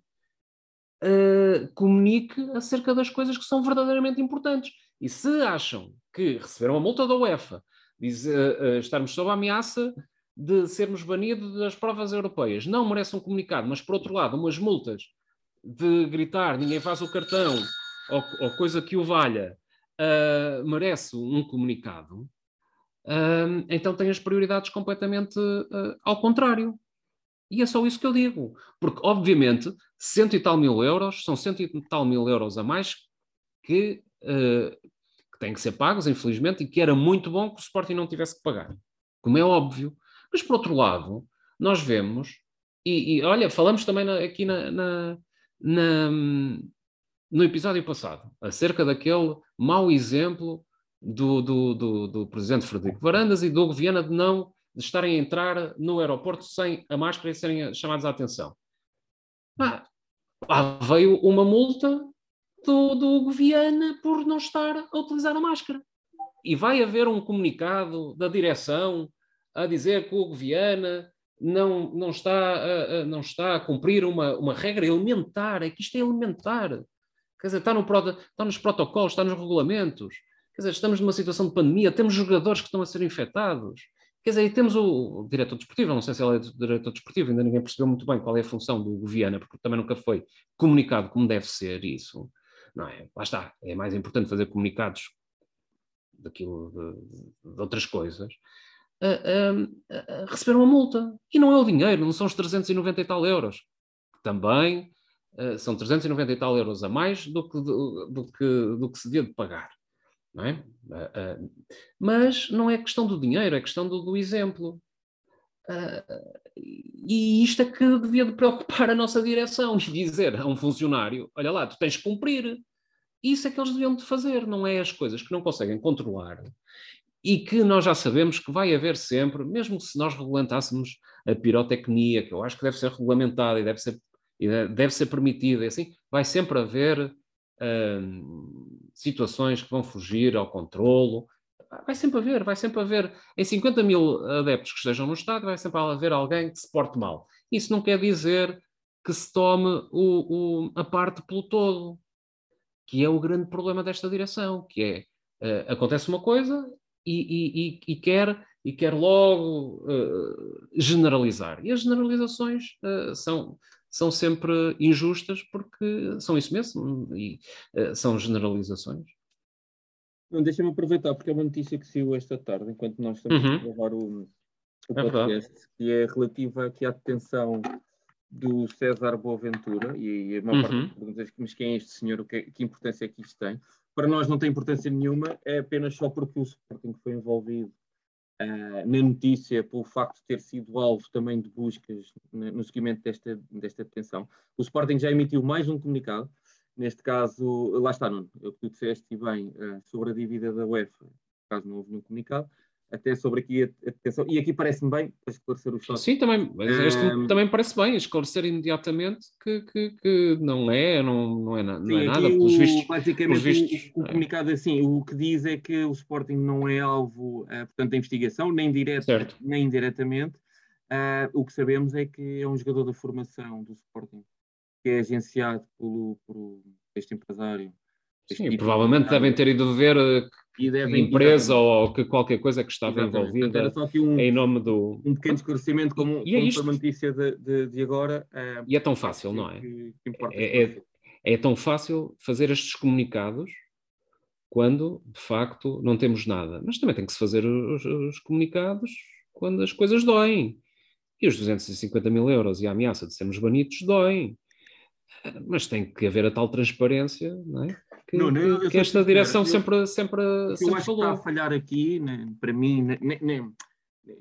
uh, comunique acerca das coisas que são verdadeiramente importantes. E se acham que receberam a multa da UEFA, diz, uh, uh, estarmos sob a ameaça de sermos banidos das provas europeias. Não merece um comunicado, mas por outro lado, umas multas de gritar ninguém faz o cartão ou, ou coisa que o valha, uh, merece um comunicado, então tem as prioridades completamente ao contrário. E é só isso que eu digo. Porque, obviamente, cento e tal mil euros são cento e tal mil euros a mais que, que têm que ser pagos, infelizmente, e que era muito bom que o Sporting não tivesse que pagar. Como é óbvio. Mas, por outro lado, nós vemos, e, e olha, falamos também na, aqui na, na, na, no episódio passado, acerca daquele mau exemplo do, do, do, do presidente Frederico Varandas e do Hugo Viana de não de estarem a entrar no aeroporto sem a máscara e serem chamados à atenção. Ah, lá veio uma multa do, do Hugo Viana por não estar a utilizar a máscara. E vai haver um comunicado da direção a dizer que o Hugo Viana não, não, está, a, a, não está a cumprir uma, uma regra elementar, é que isto é elementar. Quer dizer, está, no, está nos protocolos, está nos regulamentos. Quer dizer, estamos numa situação de pandemia, temos jogadores que estão a ser infectados. Quer dizer, temos o, diretor desportivo, não sei se ele é diretor desportivo, ainda ninguém percebeu muito bem qual é a função do Viana, porque também nunca foi comunicado como deve ser isso. Não é? Lá está, é mais importante fazer comunicados daquilo de, de outras coisas uh, receberam a multa. E não é o dinheiro, não são os 390 e tal euros. Também uh, são 390 e tal euros a mais do que, do, do, que, do que se devia de pagar. Não é? Uh, uh, mas não é questão do dinheiro, é questão do, do exemplo. Uh, e isto é que devia de preocupar a nossa direção e dizer a um funcionário: olha lá, tu tens que cumprir. Isso é que eles deviam de fazer, não é as coisas que não conseguem controlar e que nós já sabemos que vai haver sempre, mesmo se nós regulamentássemos a pirotecnia, que eu acho que deve ser regulamentada e deve ser, e deve ser permitida, assim, vai sempre haver situações que vão fugir ao controlo, vai sempre haver, vai sempre haver, em 50 mil adeptos que estejam no Estado, vai sempre haver alguém que se porte mal. Isso não quer dizer que se tome o, o, a parte pelo todo, que é o grande problema desta direção, que é, uh, acontece uma coisa e, e, e, quer, e quer logo uh, generalizar. E as generalizações uh, são, são sempre injustas porque são isso mesmo, e são generalizações. Deixa-me aproveitar, porque é uma notícia que saiu esta tarde, enquanto nós estamos uhum. a gravar o, o é podcast, é que é relativa aqui à detenção do César Boaventura, e, a maior uhum. parte das mas quem é este senhor, que, que, importância é que isto tem? Para nós não tem importância nenhuma, é apenas só porque o Sporting foi envolvido uh, na notícia pelo facto de ter sido alvo também de buscas no, seguimento desta, desta detenção. O Sporting já emitiu mais um comunicado, Neste caso, lá está, Nuno, o que tu disseste e bem uh, sobre a dívida da UEFA, caso não houve nenhum comunicado, até sobre aqui a atenção, e aqui parece-me bem, para esclarecer os Sim, também, um, também parece bem, esclarecer imediatamente que, que, que não é, não, não é, não sim, é nada, pelos vistos. Basicamente, vistos, o, o, comunicado é assim, o que diz é que o Sporting não é alvo, uh, portanto, da investigação, nem direta, nem indiretamente. Uh, o que sabemos é que é um jogador da formação do Sporting que é agenciado pelo, por este empresário. Este Sim, tipo provavelmente de devem ter ido ver que devem, empresa ou que qualquer coisa que estava Exatamente. envolvida um, em nome do. Um pequeno esclarecimento, como, e, e é como a notícia de, de, de agora. Uh, e é tão fácil, não é? Que, que é, é, é tão fácil fazer estes comunicados quando, de facto, não temos nada. Mas também tem que se fazer os, os comunicados quando as coisas doem. E os 250 mil euros e a ameaça de sermos banidos doem mas tem que haver a tal transparência, não é? Que, não, não, que, esta direção eu, sempre, sempre, eu sempre acho falou. que está a falhar aqui, né, para mim, né, né,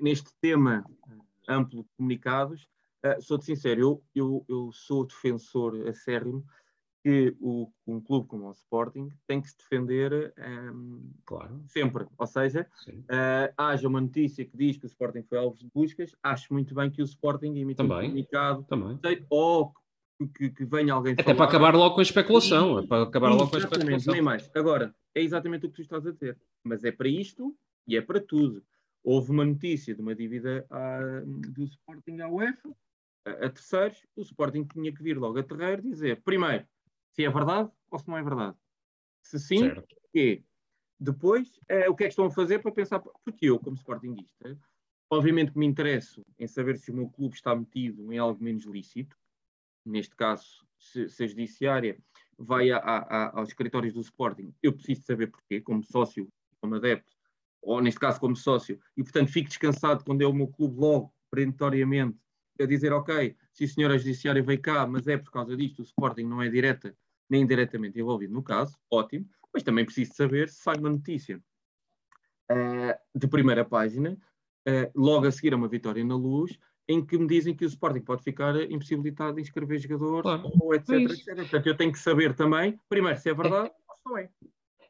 neste tema amplo de comunicados, uh, sou-te sincero, eu, eu, eu sou defensor acérrimo que o, um clube como o Sporting tem que se defender um, claro. sempre. Ou seja, uh, haja uma notícia que diz que o Sporting foi alvo de buscas, acho muito bem que o Sporting emita um comunicado Também. ou que, que venha alguém Até falar. para acabar logo com a especulação. É para acabar logo com a especulação. Nem mais. Agora, é exatamente o que tu estás a dizer. Mas é para isto e é para tudo. Houve uma notícia de uma dívida à, do Sporting à UEFA, a, a, terceiros, o Sporting tinha que vir logo a terreiro dizer, primeiro, se é verdade ou se não é verdade. Se sim, certo. que depois, é, o que é que estão a fazer para pensar, porque eu, como Sportingista, obviamente me interesso em saber se o meu clube está metido em algo menos lícito, neste caso, se, se a judiciária vai a, a, aos escritórios do Sporting, eu preciso saber porquê, como sócio, como adepto, ou neste caso como sócio, e portanto fico descansado quando é o meu clube logo, perentoriamente, a dizer, ok, se a senhora judiciária veio cá, mas é por causa disto, o Sporting não é direta nem indiretamente envolvido no caso, ótimo, mas também preciso saber se sai uma notícia uh, de primeira página, uh, logo a seguir a uma vitória na luz, em que me dizem que o Sporting pode ficar impossibilitado de inscrever jogadores, claro, ou etc, é etc. Portanto, eu tenho que saber também, primeiro, se é verdade é, ou se não é.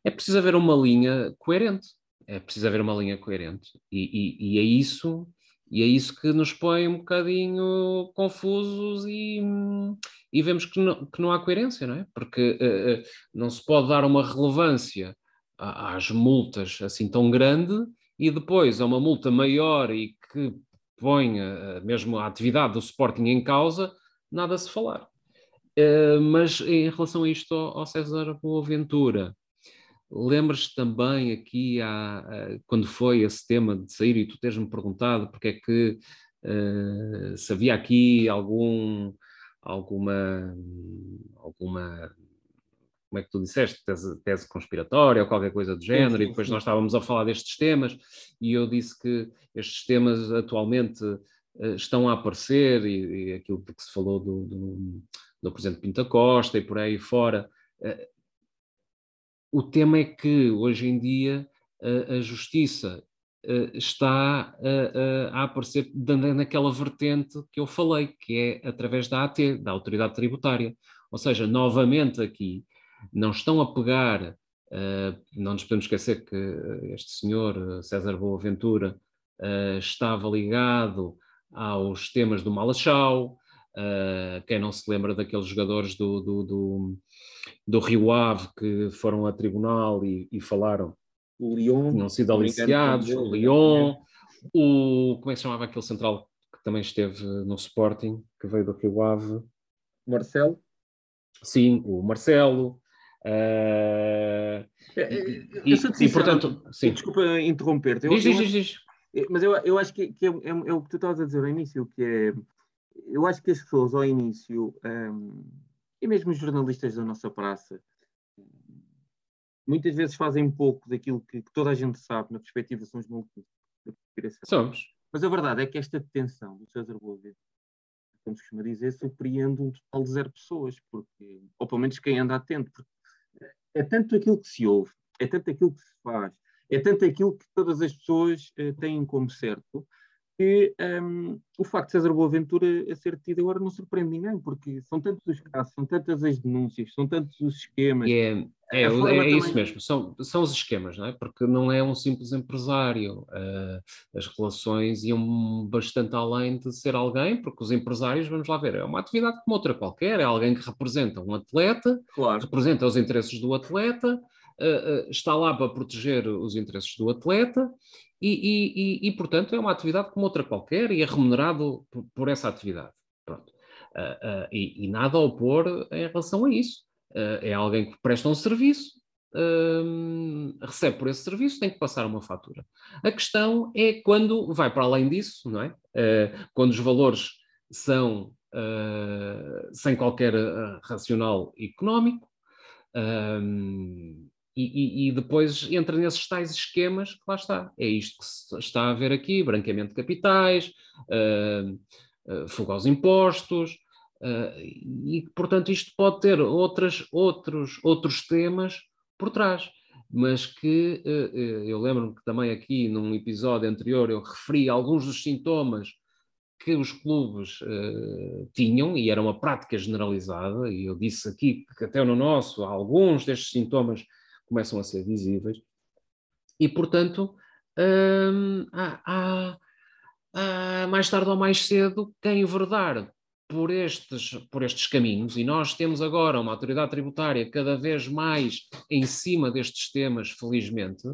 É preciso haver uma linha coerente. É preciso haver uma linha coerente. E, e, e é isso e é isso que nos põe um bocadinho confusos e, e vemos que não, que não há coerência, não é? Porque uh, não se pode dar uma relevância às multas assim tão grande e depois a uma multa maior e que põe mesmo a atividade do Sporting em causa, nada a se falar. Uh, mas em relação a isto ao, ao César Boaventura, lembras também aqui, há, quando foi esse tema de sair e tu teres-me perguntado porque é que uh, se havia aqui algum, alguma, alguma como é que tu disseste, tese, tese conspiratória ou qualquer coisa do género, sim, sim, e depois sim. nós estávamos a falar destes temas, e eu disse que estes temas atualmente uh, estão a aparecer, e, e, aquilo que se falou do, do, do Presidente Pinta Costa e por aí fora, uh, o tema é que hoje em dia a, a justiça está uh, a aparecer naquela vertente que eu falei, que é através da AT, da Autoridade Tributária. Ou seja, novamente aqui, não estão a pegar, não nos podemos esquecer que este senhor, César Boaventura, estava ligado aos temas do Malachau, quem não se lembra daqueles jogadores do, do, do, do Rio Ave que foram a tribunal e, e falaram o Lyon, tinham sido aliciados, o Lyon, o como é que se chamava aquele central que também esteve no Sporting, que veio do Rio Ave? Marcelo? Sim, o Marcelo. Uh, e, e, e, portanto, sim. desculpa interromper-te. Diz, diz, diz, diz. Mas eu, eu acho que, que é, é, é, o que tu estavas a dizer ao início, que é eu acho que as pessoas ao início, um, e mesmo os jornalistas da nossa praça, muitas vezes fazem pouco daquilo que, que toda a gente sabe na perspectiva são os malucos da Somos. Mas a verdade é que esta detenção do César Boaventura, como se costuma dizer, surpreende um total de zero pessoas, porque, ou pelo menos quem anda atento, porque é tanto aquilo que se ouve, é tanto aquilo que se faz, é tanto aquilo que todas as pessoas uh, têm como certo, que um, o facto de César Boaventura a ser tido agora não surpreende ninguém, porque são tantos os casos, são tantas as denúncias, são tantos os esquemas. É, é também... isso mesmo, são, são os esquemas, não é? Porque não é um simples empresário. Uh, as relações iam bastante além de ser alguém, porque os empresários, vamos lá ver, é uma atividade como outra qualquer, é alguém que representa um atleta, claro. representa os interesses do atleta, uh, uh, está lá para proteger os interesses do atleta e, e, e, e, portanto, é uma atividade como outra qualquer e é remunerado por, por essa atividade. Pronto. E, e, nada a opor em relação a isso. Uh, é alguém que presta um serviço, recebe por esse serviço, tem que passar uma fatura. A questão é quando vai para além disso, não é? quando os valores são sem qualquer racional económico. E, e, e, depois entra nesses tais esquemas que lá está. É isto que se está a ver aqui: branqueamento de capitais, uh, uh, fuga aos impostos, uh, e portanto isto pode ter outras, outros, outros temas por trás. Mas que eu lembro-me que também aqui num episódio anterior eu referi alguns dos sintomas que os clubes tinham, e era uma prática generalizada, e eu disse aqui que até no nosso, alguns destes sintomas começam a ser visíveis, e portanto, há, há, há, mais tarde ou mais cedo, quem enverdar por estes, por estes caminhos, e nós temos agora uma autoridade tributária cada vez mais em cima destes temas, felizmente,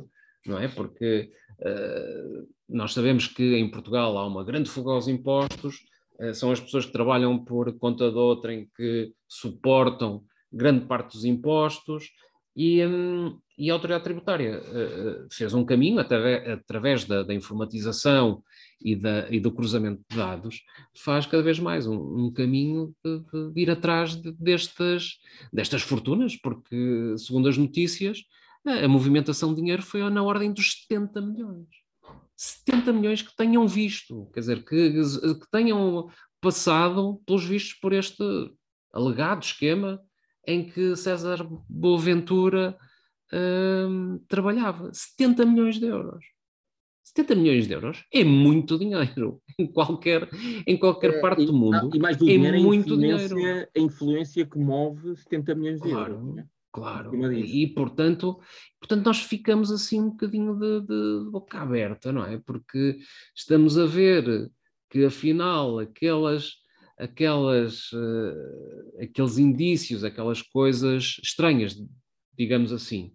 não é? Porque uh, nós sabemos que em Portugal há uma grande fuga aos impostos, uh, são as pessoas que trabalham por conta de outra em que suportam grande parte dos impostos, e, um, e a autoridade tributária uh, fez um caminho através, da, da, informatização e, da, e, do cruzamento de dados, faz cada vez mais um, um caminho de, de, ir atrás de, destas, destas fortunas, porque, segundo as notícias, a, a movimentação de dinheiro foi na ordem dos 70 milhões. 70 milhões que tenham visto, quer dizer, que, que tenham passado, pelos vistos, por este alegado esquema em que César Boaventura hum, trabalhava. 70 milhões de euros. 70 milhões de euros é muito dinheiro em qualquer, em qualquer é, parte e, do mundo. E mais do é dinheiro, muito a dinheiro. A influência que move 70 milhões de claro, euros. Né? Claro, e portanto, portanto nós ficamos assim um bocadinho de, de boca aberta, não é? Porque estamos a ver que afinal aquelas aquelas, uh, aqueles indícios, aquelas coisas estranhas, digamos assim,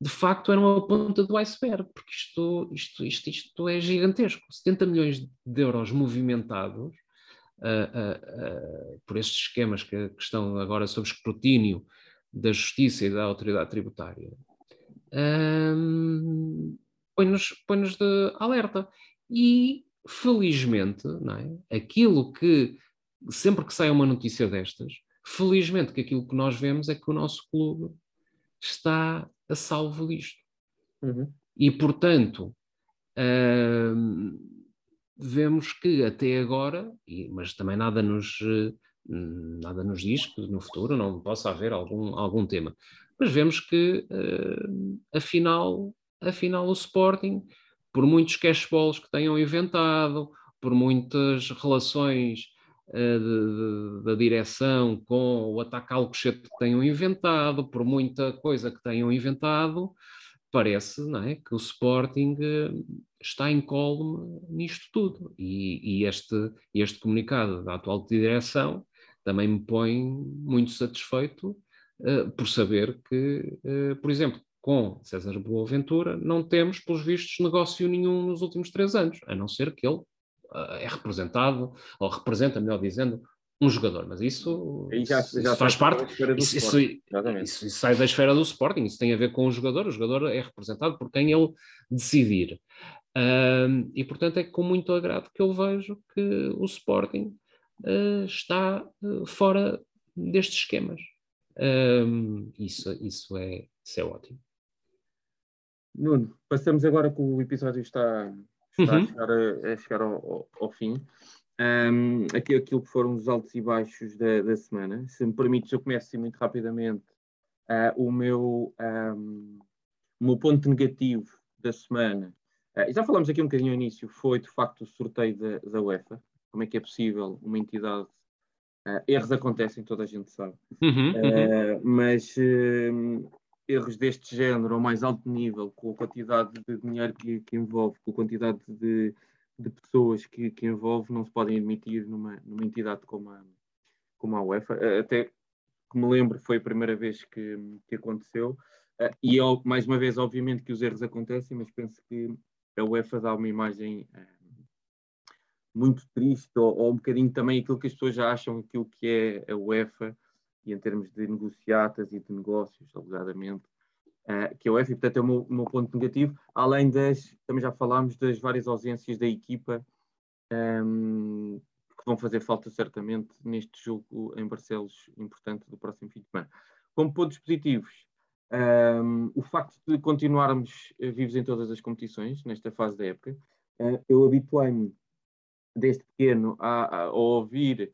de facto eram a ponta do iceberg, porque isto, isto, isto, isto é gigantesco. 70 milhões de euros movimentados uh, uh, por estes esquemas que, que, estão agora sob escrutínio da Justiça e da Autoridade Tributária, um, põe-nos põe de alerta. E, felizmente, é? aquilo que sempre que sai uma notícia destas, felizmente que aquilo que nós vemos é que o nosso clube está a salvo disto. Uhum. E, portanto, uh, vemos que até agora, e, mas também nada nos, uh, nada nos diz que no futuro não possa haver algum, algum tema, mas vemos que, uh, afinal, afinal, o Sporting, por muitos cashballs que tenham inventado, por muitas relações uh, da direção com o ataque Alcochete que tenham inventado, por muita coisa que tenham inventado, parece não é, que o Sporting está incólume nisto tudo. E, e, este, este comunicado da atual direção também me põe muito satisfeito uh, por saber que, uh, por exemplo, com César Boaventura não temos, pelos vistos, negócio nenhum nos últimos três anos, a não ser que ele é representado, ou representa, melhor dizendo, um jogador, mas isso, já, já isso faz parte, isso, isso, isso, sai da esfera do Sporting, isso tem a ver com o jogador, o jogador é representado por quem ele decidir. Um, e portanto é com muito agrado que eu vejo que o Sporting uh, está uh, fora destes esquemas. Isso, isso, é, isso é ótimo. Nuno, passamos agora que o episódio está, está uhum. a chegar, a, a chegar ao, ao, fim. Um, aqui, aquilo que foram os altos e baixos da, da semana. Se me permites, eu começo assim muito rapidamente. Uh, o, meu, um, o meu ponto negativo da semana Uh, já falamos aqui um bocadinho no início, foi de facto o sorteio da, da UEFA. Como é que é possível uma entidade. Uh, erros acontecem, toda a gente sabe. Uhum, uh, mas erros deste género, ao mais alto nível, com a quantidade de dinheiro que, que envolve, com a quantidade de, de pessoas que, que, envolve, não se podem admitir numa, numa entidade como a, como a UEFA. Até que me lembro, foi a primeira vez que, que aconteceu. E mais uma vez, obviamente que os erros acontecem, mas penso que a UEFA dá uma imagem eh, muito triste, ou, ou, um bocadinho também aquilo que as pessoas já acham aquilo que é a UEFA, e em termos de negociatas e de negócios, alegadamente, uh, que a UEFA, e portanto é o meu, o meu, ponto negativo, além das, também já falámos das várias ausências da equipa, um, ehm, que vão fazer falta certamente neste jogo em Barcelos importante do próximo fim de semana. Como pontos positivos, um, o facto de continuarmos eh, vivos em todas as competições, nesta fase da época, uh, eu habituei-me desde pequeno a, a, ouvir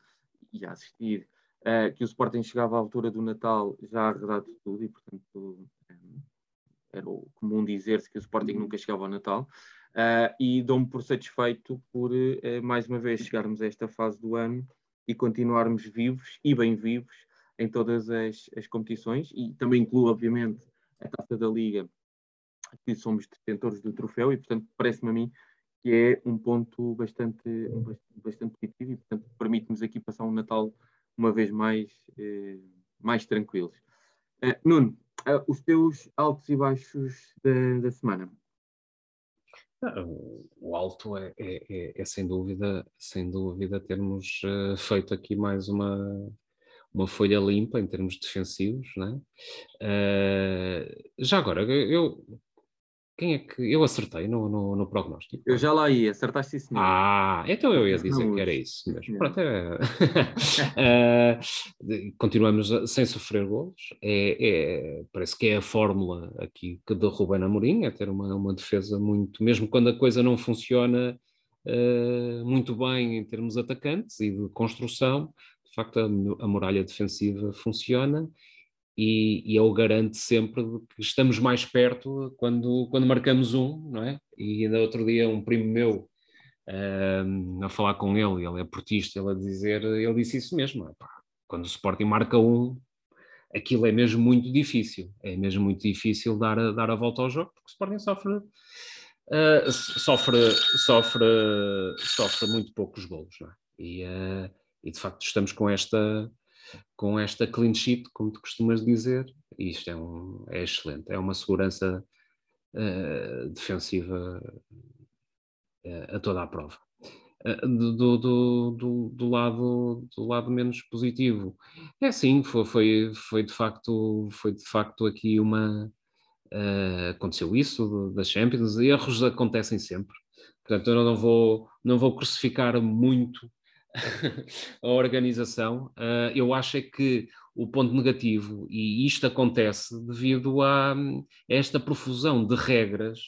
e a assistir uh, que o Sporting chegava à altura do Natal já arredado tudo e, portanto, um, era comum dizer-se que o Sporting nunca chegava ao Natal. Uh, e dou-me por satisfeito por, mais uma vez, chegarmos a esta fase do ano e continuarmos vivos e bem vivos em todas as, as competições e também inclui, obviamente, a taça da Liga, que somos detentores do troféu e, portanto, parece-me a mim que é um ponto bastante, bastante positivo e, portanto, permite-nos aqui passar um Natal uma vez mais, eh, mais tranquilos. Uh, Nuno, uh, os teus altos e baixos da, da semana? Ah, o alto é, é, é, é, sem dúvida, sem dúvida termos uh, feito aqui mais uma, uma folha limpa em termos defensivos, né? Uh, já agora, eu quem é que eu acertei no, no, no prognóstico? Eu já lá ia, acertaste isso mesmo. Ah, então eu ia dizer que era isso mesmo. Pronto, é... uh, continuamos sem sofrer golos. É, é, parece que é a fórmula aqui que de Ruben Amorim, é ter uma, uma defesa muito, mesmo quando a coisa não funciona uh, muito bem em termos atacantes e de construção, de facto a, a muralha defensiva funciona e, e ele garante sempre que estamos mais perto quando, quando marcamos um, não é? E ainda outro dia um primo meu uh, a falar com ele, ele é portista, ele a dizer, ele disse isso mesmo, pá, quando o Sporting marca um, aquilo é mesmo muito difícil, é mesmo muito difícil dar a, dar a volta ao jogo, porque o Sporting sofre, uh, sofre, sofre, sofre muito poucos golos, não é? E, uh, e de facto estamos com esta com esta clean sheet, como tu costumas dizer, isto é, um, é excelente, é uma segurança uh, defensiva uh, a toda a prova. Uh, do, do, do, do, lado, do lado menos positivo, é sim, foi, foi, foi, de, facto, foi de facto aqui uma. aconteceu isso das Champions, erros acontecem sempre, portanto eu não vou, não vou crucificar muito a organização. Uh, eu acho é que o ponto negativo, e isto acontece devido a, a esta profusão de regras,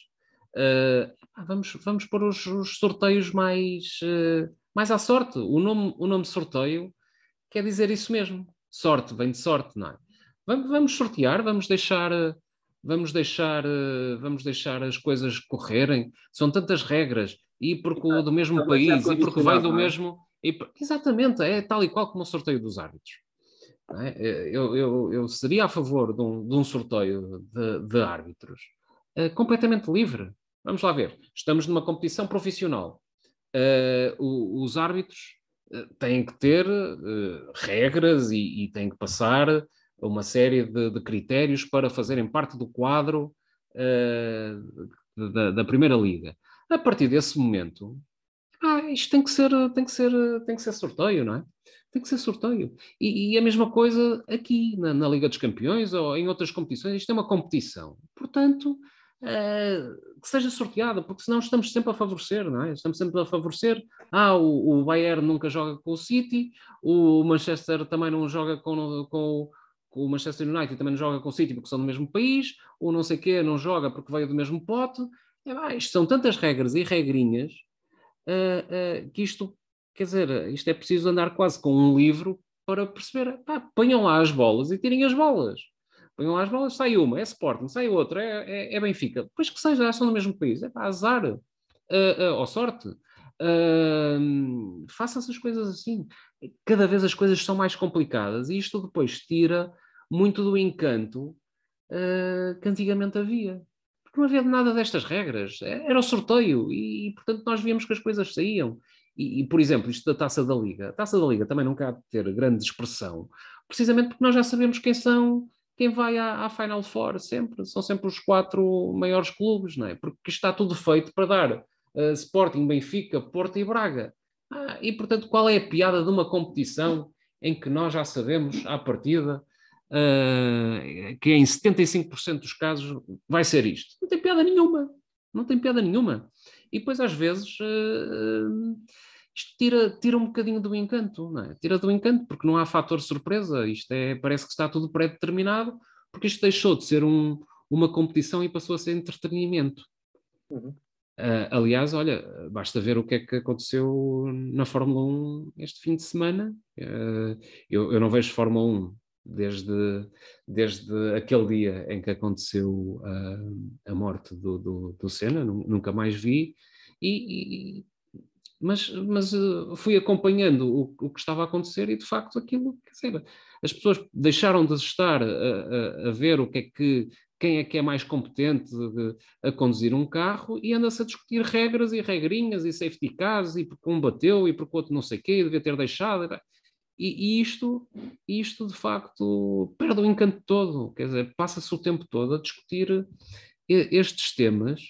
uh, vamos, vamos pôr os, os sorteios mais, uh, mais à sorte. O nome, o nome sorteio quer dizer isso mesmo. Sorte, vem de sorte, não é? vamos, vamos sortear, vamos deixar, vamos deixar, vamos deixar as coisas correrem. São tantas regras e porque o do mesmo país e porque vai do é? mesmo. E, exatamente, é tal e qual como o sorteio dos árbitros. É? Eu, eu, eu, seria a favor de um, de um sorteio de, de árbitros uh, completamente livre. Vamos lá ver. Estamos numa competição profissional. Uh, os árbitros têm que ter regras e, e, têm que passar uma série de, de, critérios para fazerem parte do quadro da, da Primeira Liga. A partir desse momento, ah, isto tem que ser, tem que ser, tem que ser sorteio, não é? Tem que ser sorteio. E, e a mesma coisa aqui na, na, Liga dos Campeões ou em outras competições, isto é uma competição. Portanto, uh, que seja sorteada, porque senão estamos sempre a favorecer, não é? Estamos sempre a favorecer. Ah, o, o Bayern nunca joga com o City, o Manchester também não joga com, com, com o Manchester United, também não joga com o City porque são do mesmo país, ou não sei o quê, não joga porque veio do mesmo pote. É, isto são tantas regras e regrinhas uh, uh, que isto, quer dizer, isto é preciso andar quase com um livro para perceber, pá, ponham lá as bolas e tirem as bolas. Ponham lá as bolas, sai uma, é Sporting, sai outra, é, é, é Benfica. Depois que seja, são do mesmo país, é para azar, uh, uh, ou sorte. Uh, faça essas coisas assim. Cada vez as coisas são mais complicadas e isto depois tira muito do encanto que antigamente havia não havia nada destas regras, é, era o sorteio e, portanto, nós víamos que as coisas saíam. E, e, por exemplo, isto da taça da Liga, a taça da Liga também não há de ter grande expressão, precisamente porque nós já sabemos quem são, quem vai à, à, Final Four, sempre, são sempre os quatro maiores clubes, não é? Porque está tudo feito para dar uh, Sporting, Benfica, Porto e Braga. Ah, e, portanto, qual é a piada de uma competição em que nós já sabemos à partida uh, que em 75% dos casos vai ser isto. Não tem piada nenhuma. Não tem piada nenhuma. E depois, às vezes, uh, isto tira, tira um bocadinho do encanto, não é? Tira do encanto, porque não há fator surpresa. Isto é, parece que está tudo pré-determinado, porque isto deixou de ser um, uma competição e passou a ser entretenimento. Uhum. Uh, aliás, olha, basta ver o que é que aconteceu na Fórmula 1 este fim de semana. Uh, eu, eu, não vejo Fórmula 1 desde, desde aquele dia em que aconteceu a, a morte do, do, do Senna, nunca mais vi, e, e mas, mas uh, fui acompanhando o, o, que estava a acontecer e de facto aquilo, quer dizer, as pessoas deixaram de estar a, a, a ver o que é que quem é que é mais competente a conduzir um carro e anda-se a discutir regras e regrinhas e safety cars e porque um bateu e porque o outro não sei o quê, devia ter deixado. E, e, isto, isto, de facto, perde o encanto todo. Quer dizer, passa-se o tempo todo a discutir estes temas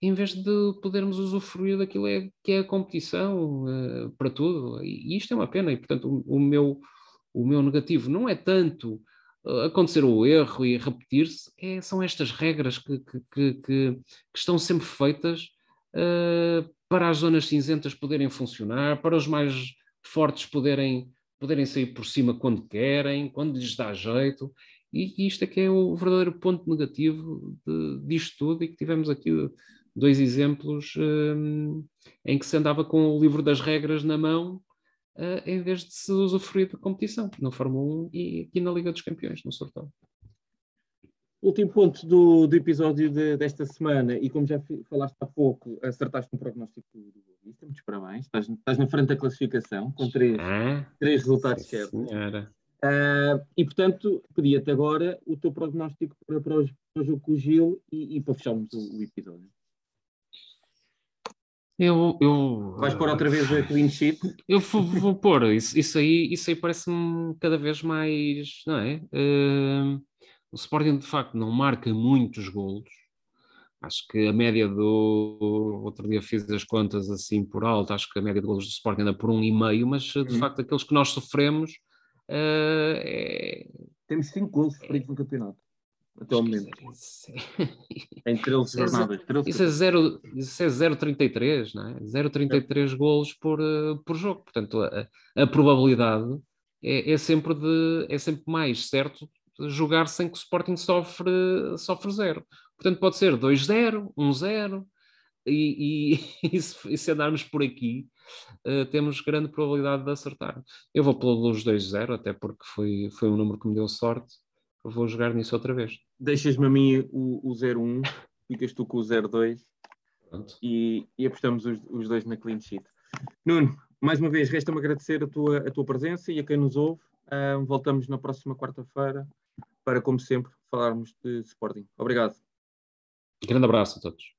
em vez de podermos usufruir daquilo é, que é a competição uh, para tudo. E, e, isto é uma pena. E, portanto, o, o, meu, o meu negativo não é tanto uh, acontecer o erro e repetir-se, é, são estas regras que, que, que, que estão sempre feitas uh, para as zonas cinzentas poderem funcionar, para os mais fortes poderem poderem sair por cima quando querem, quando lhes dá jeito, e, isto é que é o verdadeiro ponto negativo de, disto tudo, e que tivemos aqui dois exemplos um, em que se andava com o livro das regras na mão, uh, em vez de se usufruir da competição, na Fórmula 1 e aqui na Liga dos Campeões, no sorteio. Último ponto do, do episódio de, desta semana, e como já falaste há pouco, acertaste no prognóstico do Boavista, muitos parabéns. Estás, estás, na frente da classificação, com três, ah, três resultados certos. Uh, e portanto, pedia-te agora o teu prognóstico para, para o jogo com o Gil e, e para fecharmos o, o episódio. Eu, eu, Vais pôr outra vez a clean sheet? Eu vou, vou pôr, isso, isso aí, isso aí parece-me cada vez mais, não é? Uh, o Sporting, de facto, não marca muitos golos. Acho que a média do. Outro dia fiz as contas assim por alto, acho que a média de golos do Sporting anda por um e meio, mas de uhum. facto, aqueles que nós sofremos. Uh, é... Temos 5 golos sofridos é... no campeonato. Até o momento. Isso é... Em 13 jornadas. Isso é 0,33, não é? 0,33 é. golos por, uh, por jogo. Portanto, a, a probabilidade é, é, sempre de, é sempre mais certo jogar sem que o Sporting sofre, sofre zero. Portanto, pode ser 2-0, 1-0, e, e, e, se, e, se, andarmos por aqui, uh, temos grande probabilidade de acertar. Eu vou pelos 2-0, até porque foi, foi um número que me deu sorte. Eu vou jogar nisso outra vez. Deixas-me a mim o, o 0-1, ficas tu com o 0-2 e, apostamos os, os, dois na clean sheet. Nuno, mais uma vez, resta-me agradecer a tua, a tua presença e a quem nos ouve. Uh, voltamos na próxima quarta-feira para, como sempre, falarmos de Sporting. Obrigado. Um grande abraço a todos.